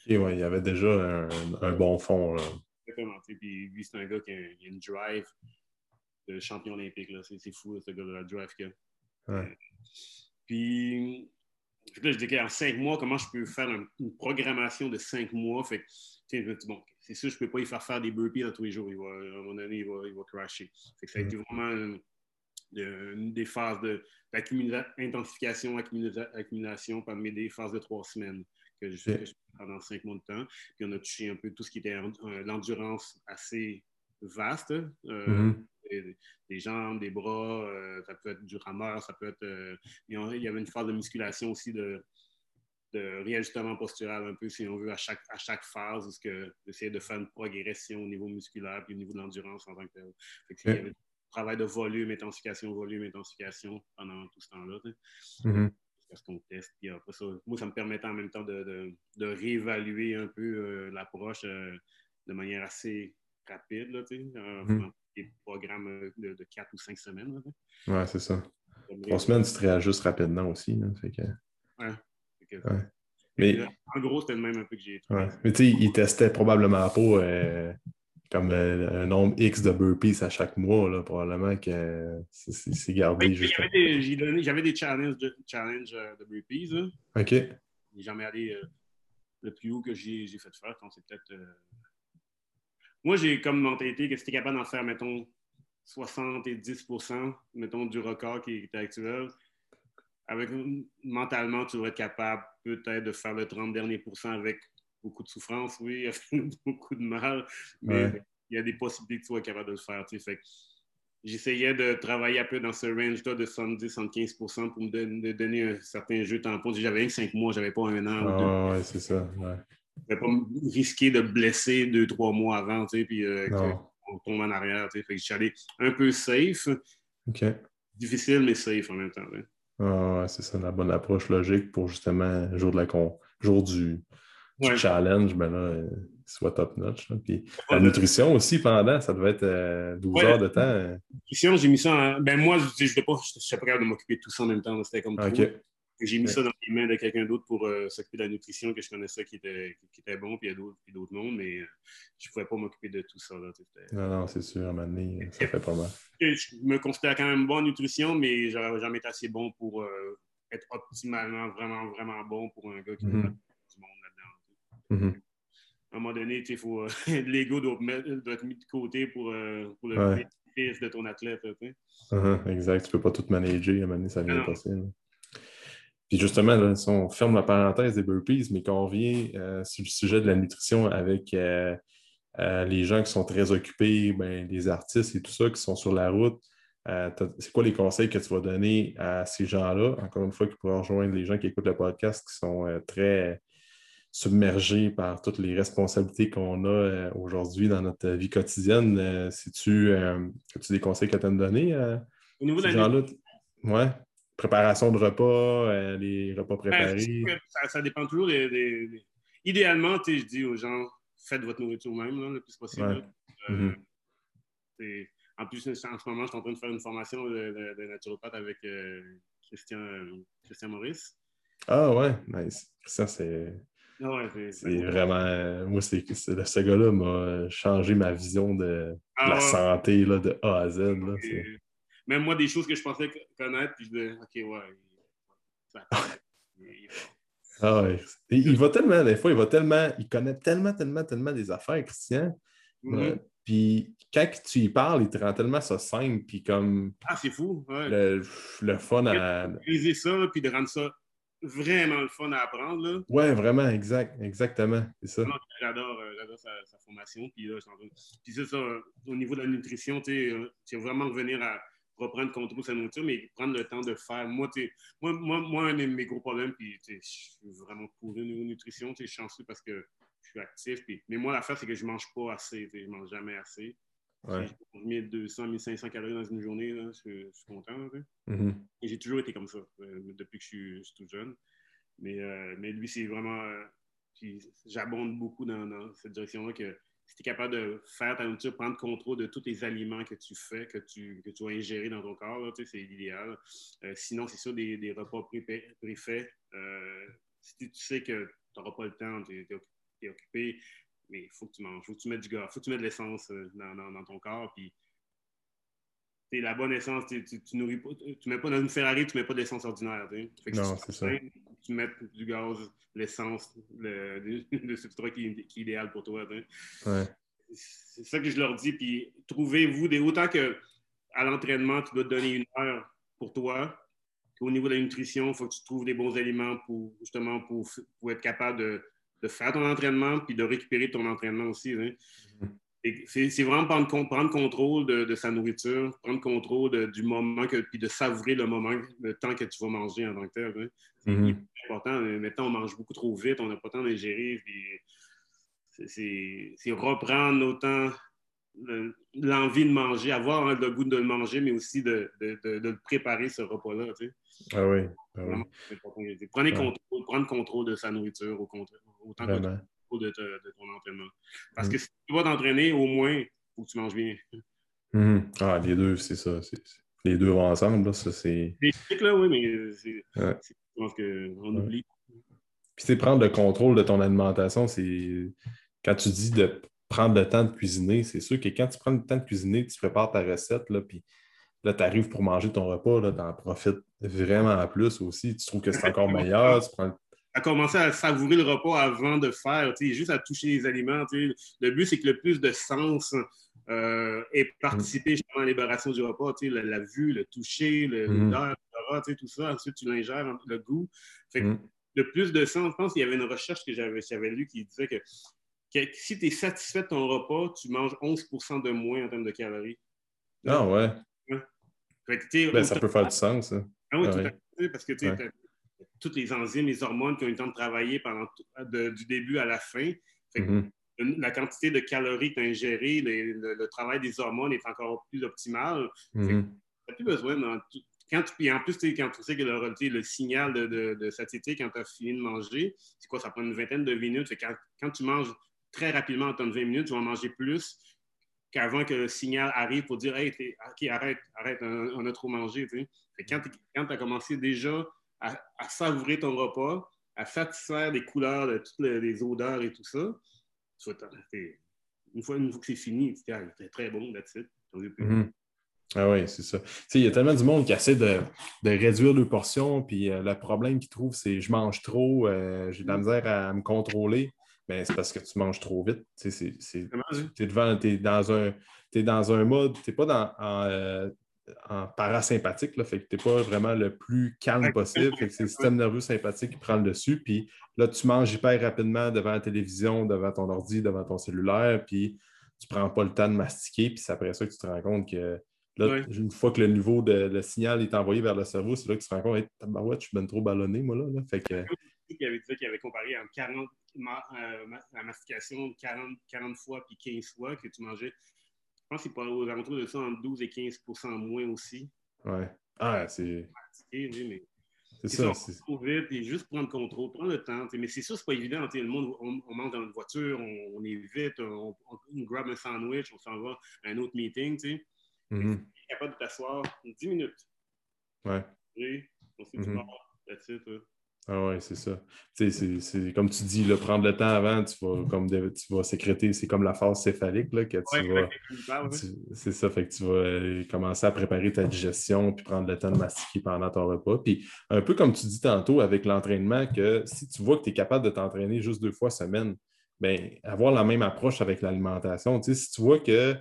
B: euh.
A: ouais, il y avait déjà un, bon fond. Là.
B: Exactement. Puis lui, c'est un gars qui a, une drive de champion olympique. C'est fou, ce gars-là, la drive qu'il a. Ouais. Puis là, je dis qu'en cinq mois, comment je peux faire une programmation de cinq mois? Fait que, bon, c'est sûr, je ne peux pas y faire faire des burpees tous les jours. Il va, à un moment donné, il va, il va crasher. ça a été mm. vraiment une, des phases d'intensification, accumulation parmi des phases de trois semaines que je fais pendant cinq mois de temps. Puis on a touché un peu tout ce qui était l'endurance assez vaste. Euh, mm-hmm. Des, jambes, des bras, euh, ça peut être du rameur, ça peut être. Euh, il y avait une phase de musculation aussi de de réajustement postural un peu, si on veut, à chaque, à chaque phase, que d'essayer de faire une progression au niveau musculaire puis au niveau de l'endurance en tant que tel. il y avait travail de volume, intensification, volume, intensification pendant tout ce temps-là. Mm-hmm. ce qu'on teste. Puis après ça, moi, ça me permettait en même temps de, de, réévaluer un peu euh, l'approche de manière assez rapide, là, mm-hmm. Des programmes de, de 4 ou 5 semaines.
A: Oui, c'est ça. Trois semaines, tu te réajustes rapidement aussi. Là, fait que...
B: Mais, en gros, c'était le même un peu que j'ai
A: trouvé. Mais tu sais, il testait probablement pas euh, comme euh, un nombre X de burpees à chaque mois, là, probablement que c'est gardé.
B: J'avais des, challenges de, euh, burpees. Là.
A: OK.
B: J'ai jamais allé le plus haut que j'ai fait faire. C'est peut-être. Moi, j'ai comme mentalité que si tu es capable d'en faire, mettons, 70 mettons, du record qui est actuel, avec mentalement, tu devrais être capable peut-être de faire le 30 derniers pourcents avec beaucoup de souffrance, oui, beaucoup de mal, mais il y a des possibilités que tu sois capable de le faire. j'essayais de travailler un peu dans ce range-là de 70-75% pour me donner un certain jeu tampon. J'avais que 5 mois, j'avais pas un an.
A: Ah, ouais, c'est ça. Ouais.
B: Je ne pas me risquer de blesser 2-3 mois avant, puis euh, on tombe en arrière. Fait que j'allais un peu safe. Difficile, mais safe en même temps.
A: Ah, c'est ça, la bonne approche logique pour justement jour, de la con... jour du, challenge, ben là, euh, soit top notch. Puis la nutrition aussi pendant, ça devait être 12 euh, heures de temps.
B: Nutrition, j'ai mis ça en... Ben moi, je ne pas, je pas capable de m'occuper de tout ça en même temps. C'était comme j'ai mis ça dans les mains de quelqu'un d'autre pour euh, s'occuper de la nutrition, que je connaissais qui était, qui était bon, puis il y a d'autres mondes, mais euh, je ne pouvais pas m'occuper de tout ça. Là,
A: non, non, c'est sûr, à un moment donné, ça fait pas mal.
B: Je me considère quand même bon en nutrition, mais j'aurais jamais été assez bon pour euh, être optimalement, vraiment, vraiment bon pour un gars qui mm -hmm. du monde là-dedans. Mm-hmm. À un moment donné, faut l'ego doit, doit, être mis de côté pour, pour le bénéfice de ton athlète.
A: Uh-huh, exact, tu ne peux pas tout manager, à un moment donné, ça vient passer. Puis justement, si on ferme la parenthèse des burpees, mais quand on revient sur le sujet de la nutrition avec les gens qui sont très occupés, ben, les artistes et tout ça qui sont sur la route, c'est quoi les conseils que tu vas donner à ces gens-là? Encore une fois, qui pourraient rejoindre les gens qui écoutent le podcast qui sont très submergés par toutes les responsabilités qu'on a euh, aujourd'hui dans notre vie quotidienne? Euh, tu euh, as-tu des conseils que tu as me donner
B: Au niveau de la
A: Ouais. Préparation de repas, les repas ben, préparés.
B: ça, dépend toujours des. Idéalement, je dis aux gens, faites votre nourriture même le plus possible. Mm-hmm. En plus, en ce moment, je suis en train de faire une formation de, naturopathe avec Christian, Christian Maurice.
A: Ah ouais, nice. Ça, c'est c'est vraiment. Moi, c'est, ce gars-là m'a changé ma vision de, ah la santé là, de A à Z. Là,
B: Même moi, des choses que je pensais connaître, puis je disais, OK, ouais.
A: ah ouais. Il, va tellement, des fois, il va tellement, il connaît tellement, tellement, tellement des affaires, Christian. Mm-hmm. puis quand tu y parles, il te rend tellement ça simple, puis comme.
B: Ah, c'est fou, ouais.
A: Le, le fun à.
B: De ça, puis de rendre ça vraiment le fun à apprendre. Là.
A: Ouais, vraiment, exact, exactement. C'est ça.
B: J'adore, euh, j'adore sa, formation. Puis, puis c'est ça, au niveau de la nutrition, tu sais, euh, vraiment revenir à reprendre contrôle sa nourriture, mais prendre le temps de faire. Moi, moi, moi, moi, un de mes gros problèmes, puis je suis vraiment pourri au niveau de nutrition, je suis chanceux parce que je suis actif. Puis, mais moi, l'affaire, c'est que je ne mange pas assez. Je ne mange jamais assez. Ouais. 1200, 1500 calories dans une journée, là, je, suis content.
A: Mm-hmm.
B: Et j'ai toujours été comme ça, euh, depuis que je suis, tout jeune. Mais, euh, mais lui, c'est vraiment. Euh, j'abonde beaucoup dans, cette direction-là que si tu es capable de faire ta nourriture, prendre contrôle de tous les aliments que tu fais, que tu, que tu vas ingérer dans ton corps, c'est l'idéal. sinon, c'est sûr, des, des repas préfaits. si tu, sais que tu n'auras pas le temps, tu es, occupé, mais il faut que tu manges, il faut que tu mettes du gars, il faut que tu mettes de l'essence euh, dans, ton corps. Puis, la bonne essence, tu, tu, nourris pas, tu mets pas dans une Ferrari, tu mets pas de l'essence ordinaire.
A: non, c'est ça.
B: Tu mets du gaz, l'essence, le, le, substrat qui, est idéal pour toi.
A: Ouais.
B: C'est ça que je leur dis. Puis trouvez-vous des. Autant que à l'entraînement, tu dois te donner une heure pour toi. Au niveau de la nutrition, il faut que tu trouves des bons aliments pour justement pour être capable de de faire ton entraînement puis de récupérer ton entraînement aussi. Hein. Mm-hmm. C'est vraiment prendre, prendre contrôle de, sa nourriture, prendre contrôle du moment, que, puis de savourer le moment, le temps que tu vas manger en tant que tel. Hein. C'est mm-hmm. important. Maintenant, on mange beaucoup trop vite, on n'a pas le temps d'ingérer. C'est reprendre autant l'envie de manger, avoir le goût de le manger, mais aussi de, de, préparer ce repas-là.
A: Ah oui. Ah
B: Prenez contrôle, prendre contrôle de sa nourriture au contraire, autant de, ton entraînement. Parce mm. que si tu vas t'entraîner, au moins, il faut que tu manges bien.
A: Mm-hmm. Ah, les deux, c'est ça. Les deux vont ensemble. Là, ça, c'est...
B: là, oui, mais c'est, je pense qu'on oublie.
A: Puis, c'est prendre le contrôle de ton alimentation, c'est quand tu dis de prendre le temps de cuisiner, c'est sûr que quand tu prends le temps de cuisiner, tu prépares ta recette, là, puis là, tu arrives pour manger ton repas, tu en profites vraiment plus aussi. Tu trouves que c'est encore meilleur. Tu prends...
B: À commencer à savourer le repas avant de faire, juste à toucher les aliments. Le but, c'est que le plus de sens euh, ait participé justement à l'élaboration du repas. La, la, vue, le toucher, mm-hmm. l'odeur, mm. tout ça. Ensuite, tu l'ingères, le goût. Fait mm. Le plus de sens, je pense qu'il y avait une recherche que j'avais lue qui disait que si tu es satisfait de ton repas, tu manges 11% de moins en termes de calories.
A: Ah ouais. Ben, ça peut faire du sens.
B: Ah oui, ah tout à fait, parce que tu toutes les enzymes, les hormones qui ont eu le temps de travailler pendant du début à la fin. Mm-hmm. La quantité de calories que tu as ingérées, le, travail des hormones est encore plus optimal. Mm-hmm. Tu n'as plus besoin. quand tu, en plus, quand tu sais que le, le signal de, de, satiété quand tu as fini de manger, c'est quoi? Ça prend une vingtaine de minutes. Quand, quand, tu manges très rapidement en temps de 20 minutes, tu vas manger plus qu'avant que le signal arrive pour dire Hey, OK, arrête, arrête, on, a trop mangé. quand tu as commencé déjà à, savourer ton repas, à satisfaire les couleurs, de toutes les, odeurs et tout ça, une fois, une fois que c'est fini, c'est très bon, it.
A: Mm-hmm. Ah oui, c'est ça. Il y a tellement de monde qui essaie de, réduire leurs portions, puis euh, le problème qu'ils trouvent, c'est je mange trop, euh, j'ai de la mm. misère à me contrôler. Ben, c'est parce que tu manges trop vite. Tu es, dans un, es dans un mode, tu n'es pas dans, en, euh, en parasympathique, là, fait que tu n'es pas vraiment le plus calme possible. Fait que c'est le système nerveux sympathique qui prend le dessus. Puis là, tu manges hyper rapidement devant la télévision, devant ton ordi, devant ton cellulaire, puis tu ne prends pas le temps de mastiquer. Puis c'est après ça que tu te rends compte que là, une fois que le niveau de le signal est envoyé vers le cerveau, c'est là que tu te rends compte, hey, je suis bien trop ballonné, moi, là. Fait que...
B: Qui avait dit qu'il avait comparé en 40, euh, la mastication 40, 40 fois puis 15 fois que tu mangeais pense que c'est pas aux alentours de ça, entre 12 et 15% moins aussi.
A: Ouais. Ah, c'est.
B: C'est ça. C'est trop vite et juste prendre le contrôle, prendre le temps. Mais c'est sûr, c'est pas évident. Le monde, on, mange dans une voiture, on, est vite, on, on, grab un sandwich, on s'en va à un autre meeting. Tu sais. Mm -hmm. capable de t'asseoir 10 minutes.
A: Ouais.
B: on fait mm -hmm. it.
A: Ah oui, c'est ça. C'est comme tu dis, prendre le temps avant, tu vas, comme tu vas sécréter, c'est comme la phase céphalique là, que tu vas. C'est ça, fait que tu vas euh, commencer à préparer ta digestion puis prendre le temps de mastiquer pendant ton repas. Puis un peu comme tu dis tantôt avec l'entraînement, que si tu vois que tu es capable de t'entraîner juste deux fois semaine, bien, avoir la même approche avec l'alimentation. Si tu vois que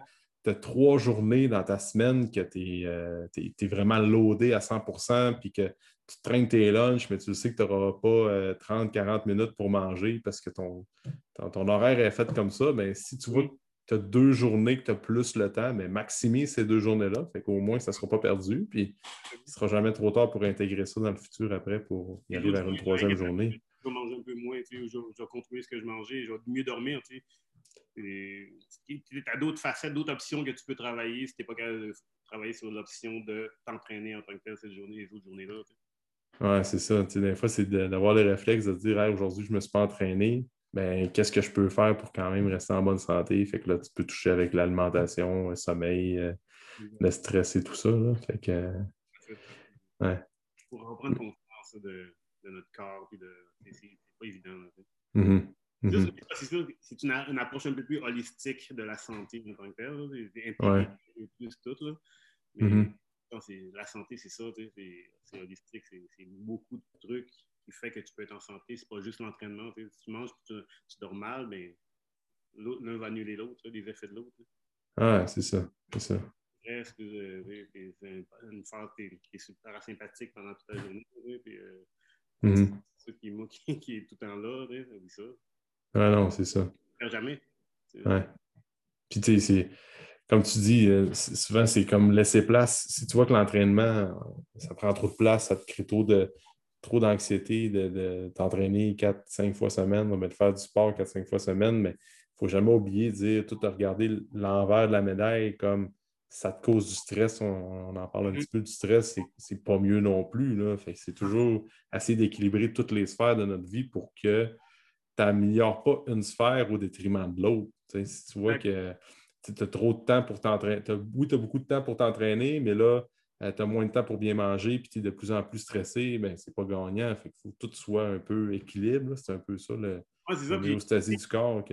A: tu as trois journées dans ta semaine que tu es, euh, es, vraiment loadé à 100% puis que tu traînes tes lunchs, mais tu sais que tu n'auras pas 30-40 euh, minutes pour manger parce que ton, ton, horaire est fait comme ça. Mais si tu vois que tu as deux journées que tu as plus le temps, mais maximise ces deux journées-là. Fait qu'au moins, ça ne sera pas perdu. Puis il ne sera jamais trop tard pour intégrer ça dans le futur après pour y aller vers une troisième journée.
B: Je vais manger un peu moins, je, vais contrôler ce que je mangeais, je vais mieux dormir. Tu as d'autres facettes, d'autres options que tu peux travailler si tu n'es pas capable de travailler sur l'option de t'entraîner en tant que tel cette journée, les autres journées-là.
A: Oui, c'est ça. des fois, c'est d'avoir les réflexes de se dire aujourd'hui, je ne me suis pas entraîné. Ben, qu'est-ce que je peux faire pour quand même rester en bonne santé? Fait que là, tu peux toucher avec l'alimentation, le sommeil, euh, le stress et tout ça. Là. Fait que,
B: ouais. Pour reprendre conscience de, de, notre corps, c'est pas évident.
A: Mm-hmm.
B: Mm-hmm. C'est une, une, approche un peu plus holistique de la santé en tant que tel. C'est plus tout. Là. Mais, mm-hmm la santé, c'est ça, c'est holistique, c'est beaucoup de trucs qui fait que tu peux être en santé. C'est pas juste l'entraînement. Si tu manges tu, tu, dors mal, mais l'un va annuler l'autre, les effets de l'autre.
A: Ah, c'est ça. C'est ça.
B: Reste c'est une phase qui est super sympathique pendant toute la journée. Puis, euh,
A: mm-hmm.
B: C'est ça qui, qui, qui, est tout le temps là. Ça.
A: Ah non, c'est ça.
B: Jamais.
A: Ouais. Puis tu sais, c'est comme tu dis, euh, souvent, c'est comme laisser place. Si tu vois que l'entraînement, ça prend trop de place, ça te crée trop de trop d'anxiété de, t'entraîner 4-5 fois semaine, de faire du sport 4-5 fois semaine, mais il ne faut jamais oublier de dire, tout à regarder l'envers de la médaille comme ça te cause du stress. On, en parle un petit peu du stress, c'est pas mieux non plus. C'est toujours essayer d'équilibrer toutes les sphères de notre vie pour que tu n'améliores pas une sphère au détriment de l'autre. Si tu vois que tu as trop de temps pour t'entraîner. Oui, tu as beaucoup de temps pour t'entraîner, mais là, euh, tu as moins de temps pour bien manger, puis tu es de plus en plus stressé, ben, c'est pas gagnant. Il faut que tout soit un peu équilibre. C'est un peu ça le,
B: ouais,
A: du corps.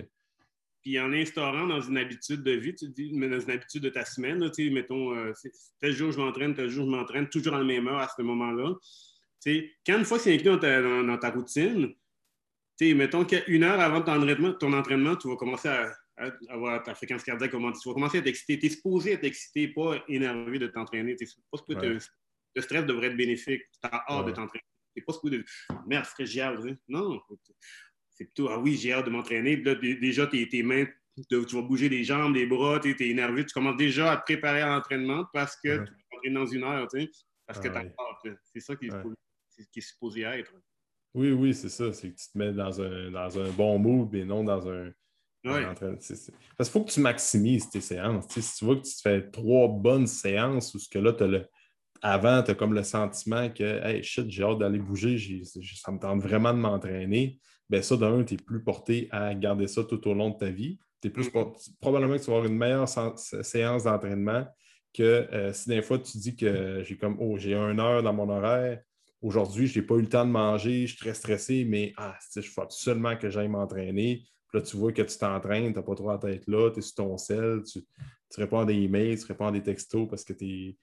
B: Puis en instaurant dans une habitude de vie, tu dis, mais dans une habitude de ta semaine, là, mettons, euh, tel jour je m'entraîne, tel jour je m'entraîne, toujours à la même heure à ce moment-là. Quand une fois c'est inclus dans ta, dans, ta routine, mettons qu'une heure avant ton entraînement, ton entraînement, tu vas commencer à avoir ta fréquence cardiaque augmentée. Tu vas commencer à être excité. Tu es supposé être excité, pas énervé de t'entraîner. Le stress devrait être bénéfique. Tu as hâte de t'entraîner. Tu n'es pas supposé de merde, j'ai hâte. Non. C'est plutôt ah oui, j'ai hâte de m'entraîner. Là, déjà, tes, mains, tu vas bouger les jambes, les bras, tu es, énervé. Tu commences déjà à te préparer à l'entraînement parce que tu vas t'entraîner dans une heure. Parce que tu as hâte. C'est ça qui est, qui est supposé être.
A: Oui, oui, c'est ça. C'est que tu te mets dans un, dans un bon mood et non dans un parce qu'il faut que tu maximises tes séances. si tu vois que tu te fais trois bonnes séances ou ce que là, as le... avant, tu as comme le sentiment que Hey, shit, j'ai hâte d'aller bouger, ça me tente vraiment de m'entraîner. Ben ça, d'un, tu es plus porté à garder ça tout au long de ta vie. Es plus mm-hmm. Probablement que tu vas avoir une meilleure séance d'entraînement que euh, si des fois tu dis que j'ai comme Oh, j'ai une heure dans mon horaire, aujourd'hui, je n'ai pas eu le temps de manger, je suis très stressé, mais ah, il faut absolument que j'aille m'entraîner là, tu vois que tu t'entraînes, tu n'as pas trop la tête là, tu es sur ton sel, tu, réponds à des emails, tu réponds à des textos parce que tu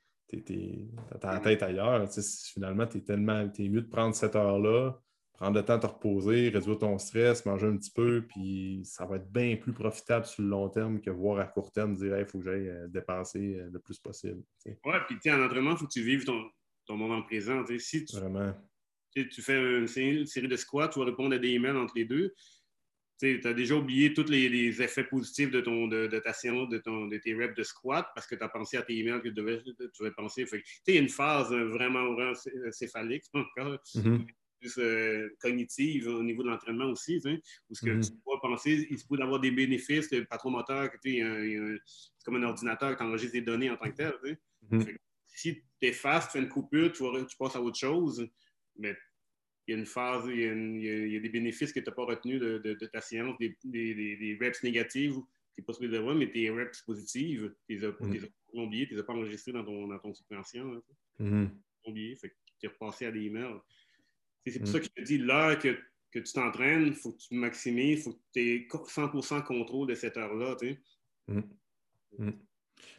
A: as la tête ailleurs. finalement, tu es tellement es mieux de prendre cette heure-là, prendre le temps de te reposer, réduire ton stress, manger un petit peu, puis ça va être bien plus profitable sur le long terme que voir à court terme dire il faut que j'aille euh, dépenser euh, le plus possible.
B: Oui, puis en entraînement, il faut que tu vives ton, moment présent. Si tu, Vraiment. tu fais une série, de squats, tu vas répondre à des emails entre les deux. Tu as déjà oublié tous les, effets positifs de, ton, de, ta séance, de, ton, de tes reps de squat parce que tu as pensé à tes emails que tu devais, tu penser. Il y a une phase vraiment, vraiment céphalique encore. Mm-hmm plus euh, cognitive au niveau de l'entraînement aussi, où ce que mm-hmm. tu dois penser, il se peut avoir des bénéfices, le patron moteur, c'est comme un ordinateur qui enregistre des données en tant que tel. Mm-hmm. si tu es fast, tu fais une coupure, tu, passes à autre chose, mais il y a une phase, il y a, des bénéfices que tu n'as pas retenus de, ta séance, des, des, reps négatives, tu n'es pas supposé d'avoir, mais tes reps positives, tu les as, mm-hmm. oubliés, tu les as pas enregistrés dans ton, dans ton subconscient. oublié, fait que tu es repassé à des emails. C'est pour mm. ça que je te dis, l'heure que, que, tu t'entraînes, il faut que tu maximises, il faut que tu aies 100% contrôle de cette heure-là.
A: Mm. Mm.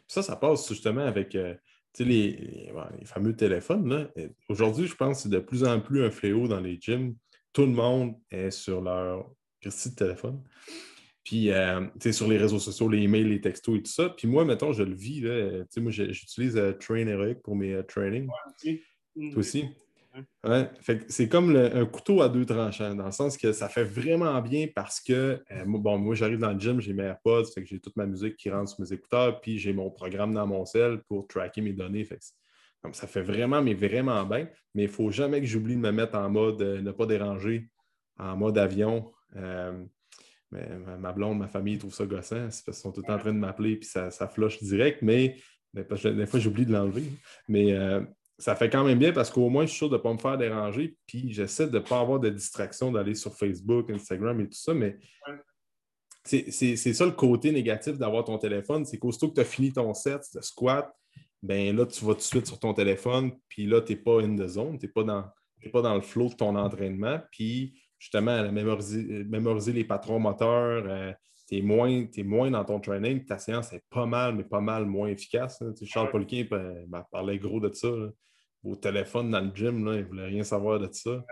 A: Ça, ça passe justement avec euh, les, les, fameux téléphones. Aujourd'hui, je pense que c'est de plus en plus un fléau dans les gyms. Tout le monde est sur leur petit téléphone. Puis, euh, sur les réseaux sociaux, les emails, les textos et tout ça. Puis moi, mettons, je le vis. Là, moi, j'utilise euh, Train Heroic pour mes trainings. Toi aussi? Ouais, c'est comme un couteau à deux tranchants, dans le sens que ça fait vraiment bien parce que, euh, bon, moi, j'arrive dans le gym, j'ai mes AirPods, fait que j'ai toute ma musique qui rentre sur mes écouteurs, puis j'ai mon programme dans mon cell pour tracker mes données. Fait ça fait vraiment, mais vraiment bien, mais il ne faut jamais que j'oublie de me mettre en mode euh, ne pas déranger, en mode avion. Euh, ma blonde, ma famille trouve ça gossant, parce qu'ils sont tout en train de m'appeler, puis ça, ça flush direct, mais des fois, j'oublie de l'enlever. Mais ça fait quand même bien parce qu'au moins, je suis sûr de ne pas me faire déranger. Puis j'essaie de ne pas avoir de distraction d'aller sur Facebook, Instagram et tout ça. Mais c'est ça le côté négatif d'avoir ton téléphone. C'est qu'aussitôt que tu as fini ton set de squat, ben là, tu vas tout de suite sur ton téléphone. Puis là, tu n'es pas in the zone. Tu n'es pas, dans, pas dans le flow de ton entraînement. Puis justement, mémoriser, mémoriser les patrons moteurs. Euh, tu es, moins dans ton training, ta séance est pas mal, mais pas mal moins efficace. Charles Polkin m'a parlé gros de ça. Au téléphone dans le gym, là, il ne voulait rien savoir de ça.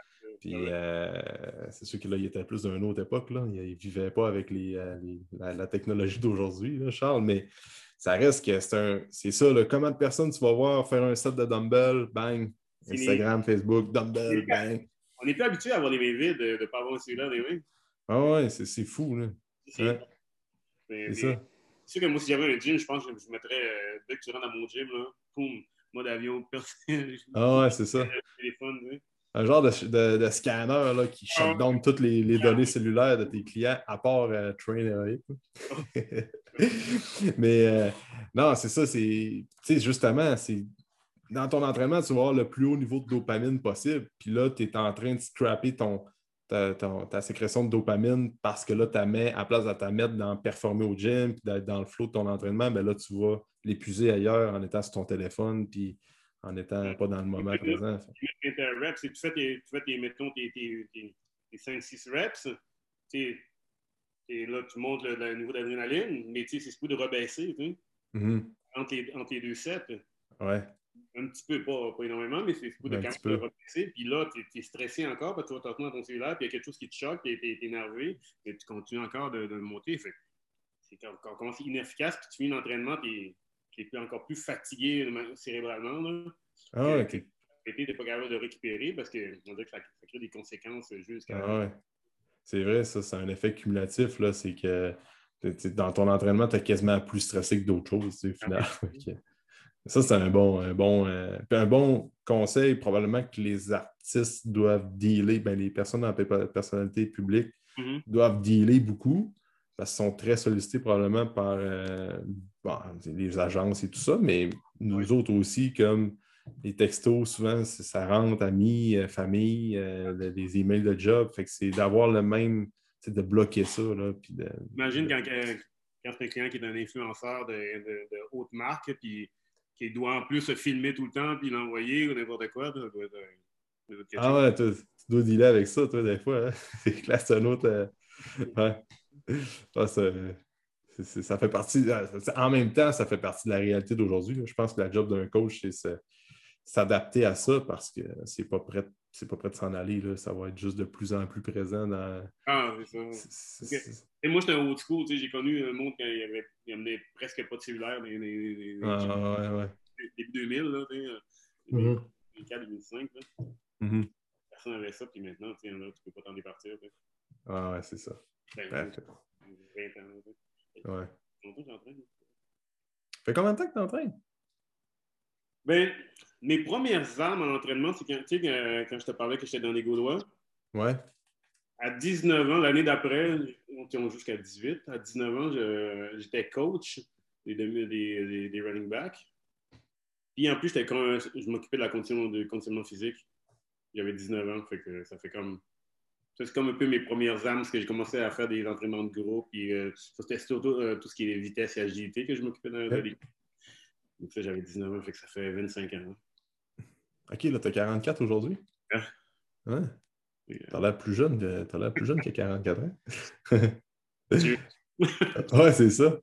A: Puis euh, c'est sûr qu'il était plus d'une autre époque. Là. Il ne vivait pas avec euh, la, technologie d'aujourd'hui, Charles, mais ça reste que c'est ça. Comment de personnes tu vas voir faire un set de dumbbell, bang, Instagram, Facebook, dumbbell, bang.
B: On n'est plus habitué à avoir des mains vides, de ne pas avoir celui-là, des
A: Ah ouais, c'est fou. Là. C'est
B: ça. C'est que moi, si j'avais un gym, je pense que je mettrais, euh, dès que tu rentres dans mon gym, là, boum, mode avion personnel.
A: Ah ouais, c'est ça. Un genre de, de, scanner là, qui ah, shutdown toutes les, les, données cellulaires de tes clients, à part euh, Trainer. Mais euh, non, c'est ça, c'est justement, c'est dans ton entraînement, tu vas avoir le plus haut niveau de dopamine possible. Puis là, tu es en train de scraper ton, ta, sécrétion de dopamine parce que là, tu mets, à place de ta mettre dans performer au gym, puis dans le flow de ton entraînement, ben là, tu vas l'épuiser ailleurs en étant sur ton téléphone, puis en n'étant pas dans le moment présent.
B: Tu fais tes, tu fais tes, mettons, tes, tes, tes 5-6 reps, et là, tu montes le, niveau d'adrénaline, mais c'est ce coup de rebaisser, entre, les, entre les deux sets.
A: Ouais
B: un petit peu, pas, pas énormément, mais c'est fou de quand tu. Puis là, tu es, stressé encore parce que tu vas t'en dans ton cellulaire, puis il y a quelque chose qui te choque, puis tu es, énervé, et tu continues encore de, de monter. C'est quand, quand c'est inefficace, puis tu finis l'entraînement, tu es, encore plus fatigué cérébralement. Là,
A: ah, ok.
B: Tu n'es pas capable de récupérer parce que on dirait que ça, crée des conséquences jusqu'à.
A: Ah, ouais. C'est vrai, ça, c'est un effet cumulatif. C'est que dans ton entraînement, tu es quasiment plus stressé que d'autres choses, au final. Ça, c'est un bon, un bon, euh, un bon conseil, probablement que les artistes doivent dealer, ben, les personnes en personnalité publique mm-hmm. doivent dealer beaucoup parce qu'ils sont très sollicités probablement par euh, les agences et tout ça, mais nous autres aussi, comme les textos, souvent, ça rentre amis, euh, famille, des emails de job. Fait que c'est d'avoir le même, de bloquer ça. Là,
B: Imagine quand, quand, un client qui est un influenceur de, de, de haute marque, puis qui doit en plus se filmer tout le temps puis l'envoyer ou n'importe quoi.
A: ah ouais, tu, dois dealer avec ça, toi, des fois. Hein? C'est classe un autre. Euh, ouais. Ah, ça, fait partie. Euh, en même temps, ça fait partie de la réalité d'aujourd'hui. Je pense que la job d'un coach, c'est s'adapter à ça parce que c'est pas prêt c'est pas prêt de s'en aller. Là. Ça va être juste de plus en plus présent dans.
B: Ah, c'est ça. Et moi, j'étais un old school. J'ai connu un monde qui il y avait, il presque pas de cellulaire dans les,
A: ah, ouais, ouais.
B: début 2000, là, mm 2004, 2005.
A: Mm
B: Personne n'avait ça, puis maintenant, là, tu peux pas t'en départir.
A: Ah, ouais, c'est ça.
B: Ben, 20 ans.
A: Ouais. Fait combien de temps que tu
B: Ben, mes premières armes en entraînement, c'est quand, quand je te parlais que j'étais dans les Gaulois.
A: Ouais.
B: À 19 ans, l'année d'après, on jusqu'à 18. À 19 ans, j'étais coach des, des, des, running backs. Puis en plus, quand, je m'occupais de la condition de conditionnement physique. J'avais 19 ans, fait que ça fait comme. C'est comme un peu mes premières armes, parce que j'ai commencé à faire des entraînements de groupe. Puis euh, c'était surtout euh, tout ce qui est vitesse et agilité que je m'occupais dans, les donc ça, j'avais 19 ans, fait que ça fait 25 ans.
A: OK, là, t'as 44 aujourd'hui?
B: Ah.
A: Ouais. T'as l'air plus jeune que t'as l'air plus jeune que 44 ans. ouais, c'est ça.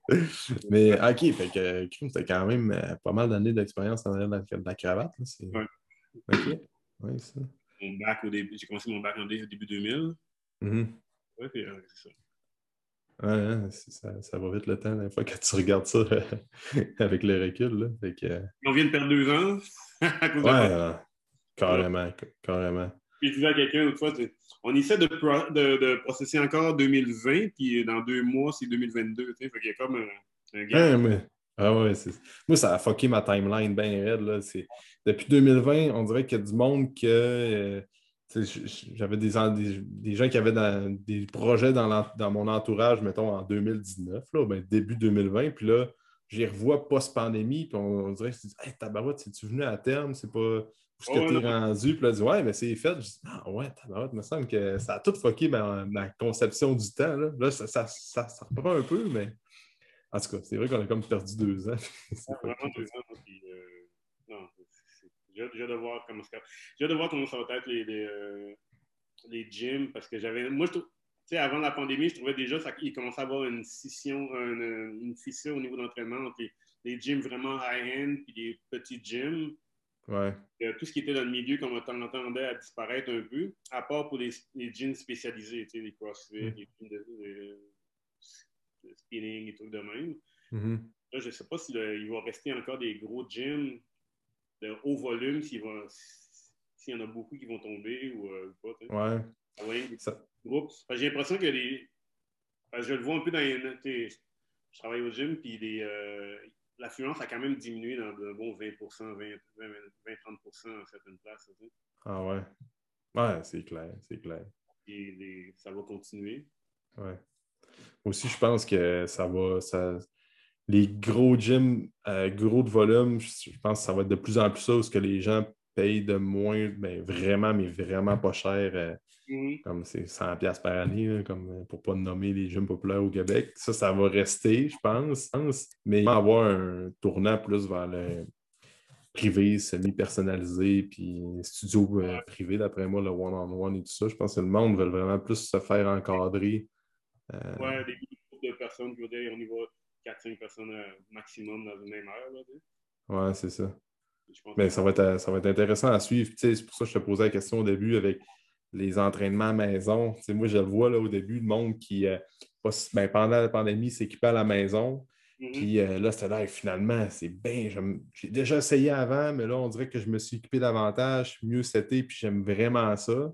A: Mais OK, fait que t'as quand même euh, pas mal d'années d'expérience en arrière de la, cravate.
B: Là,
A: OK. Ouais, ça.
B: Mon bac au début, j'ai commencé mon bac en début 2000.
A: Mm
B: Ouais, euh, c'est ça.
A: Ouais, ça, ça, va vite le temps, la fois que tu regardes ça avec le recul. Là. Euh,
B: On vient de perdre deux ans.
A: ouais, carrément, carrément.
B: Puis je disais à quelqu'un l'autre fois, on essaie de, de, processer encore 2020, puis dans deux mois, c'est 2022. Fait qu'il y a comme un, un
A: gap. mais... Ah ouais, moi, ça a fucké ma timeline bien raide. Là. Depuis 2020, on dirait qu'il y a du monde que. Euh, j'avais des, des, gens qui avaient des projets dans, dans, mon entourage, mettons, en 2019, là, ben, début 2020. Puis là, j'y revois post-pandémie. Puis on, dirait que je dis Hey, tabarouette, c'est-tu venu à terme? C'est pas où ce que tu es rendu? Puis là, je dis Ouais, mais c'est fait. Je dis Ah ouais, tabarouette, il me semble que ça a tout fucké ma, ma conception du temps. Là, là ça, ça, ça, reprend un peu, mais en tout cas, c'est vrai qu'on a comme perdu deux ans.
B: vraiment deux ans. Puis, j'ai hâte de voir comment ça, j'ai de voir comment ça va être les, les, euh, les gyms parce que j'avais. Moi, je sais, avant la pandémie, je trouvais déjà qu'il commençait à avoir une scission, une, une fissure au niveau d'entraînement entre les, gyms vraiment high-end et les petits gyms.
A: Ouais.
B: Euh, tout ce qui était dans le milieu, comme on entendait, à disparaître un peu, à part pour les, les gyms spécialisés, tu sais, les CrossFit, mm. les gyms de, spinning et tout de même.
A: Mm-hmm.
B: Là, je ne sais pas s'il va rester encore des gros gyms de haut volume s'il y en a beaucoup qui vont tomber ou, euh, pas.
A: Ouais.
B: Ah ouais J'ai l'impression que les. je le vois un peu dans les. Je travaille au gym, puis euh, l'affluence a quand même diminué dans de bon 20% 20-30% à certaines places.
A: Ah ouais. Ouais, c'est clair, c'est clair.
B: Et ça va continuer.
A: Ouais. Aussi, je pense que ça va. Ça, les gros gyms, euh, gros de volume, je pense que ça va être de plus en plus ça, parce que les gens payent de moins, ben, vraiment, mais vraiment pas cher. Euh,
B: mm-hmm.
A: Comme c'est 100$ par année, comme euh, pour ne pas nommer les gyms populaires au Québec. Ça, ça va rester, je pense. Mais il va avoir un tournant plus vers le privé, semi-personnalisé, puis studio privé, d'après moi, le one-on-one et tout ça. Je pense que le monde veut vraiment plus se faire encadrer.
B: Ouais, des groupes de personnes qui vont dire on y va 4-5 personnes euh, maximum dans une même heure. Là,
A: ouais, c'est ça. Mais ça va, être, ça va être intéressant à suivre. C'est pour ça que je te posais la question au début avec les entraînements à maison. moi, je le vois là, au début, le monde qui, euh, ben, pendant la pandémie, s'équipait à la maison. Mm-hmm. Puis euh, là, c'était là, finalement, c'est bien. J'ai déjà essayé avant, mais là, on dirait que je me suis équipé davantage, mieux c'était, puis j'aime vraiment ça.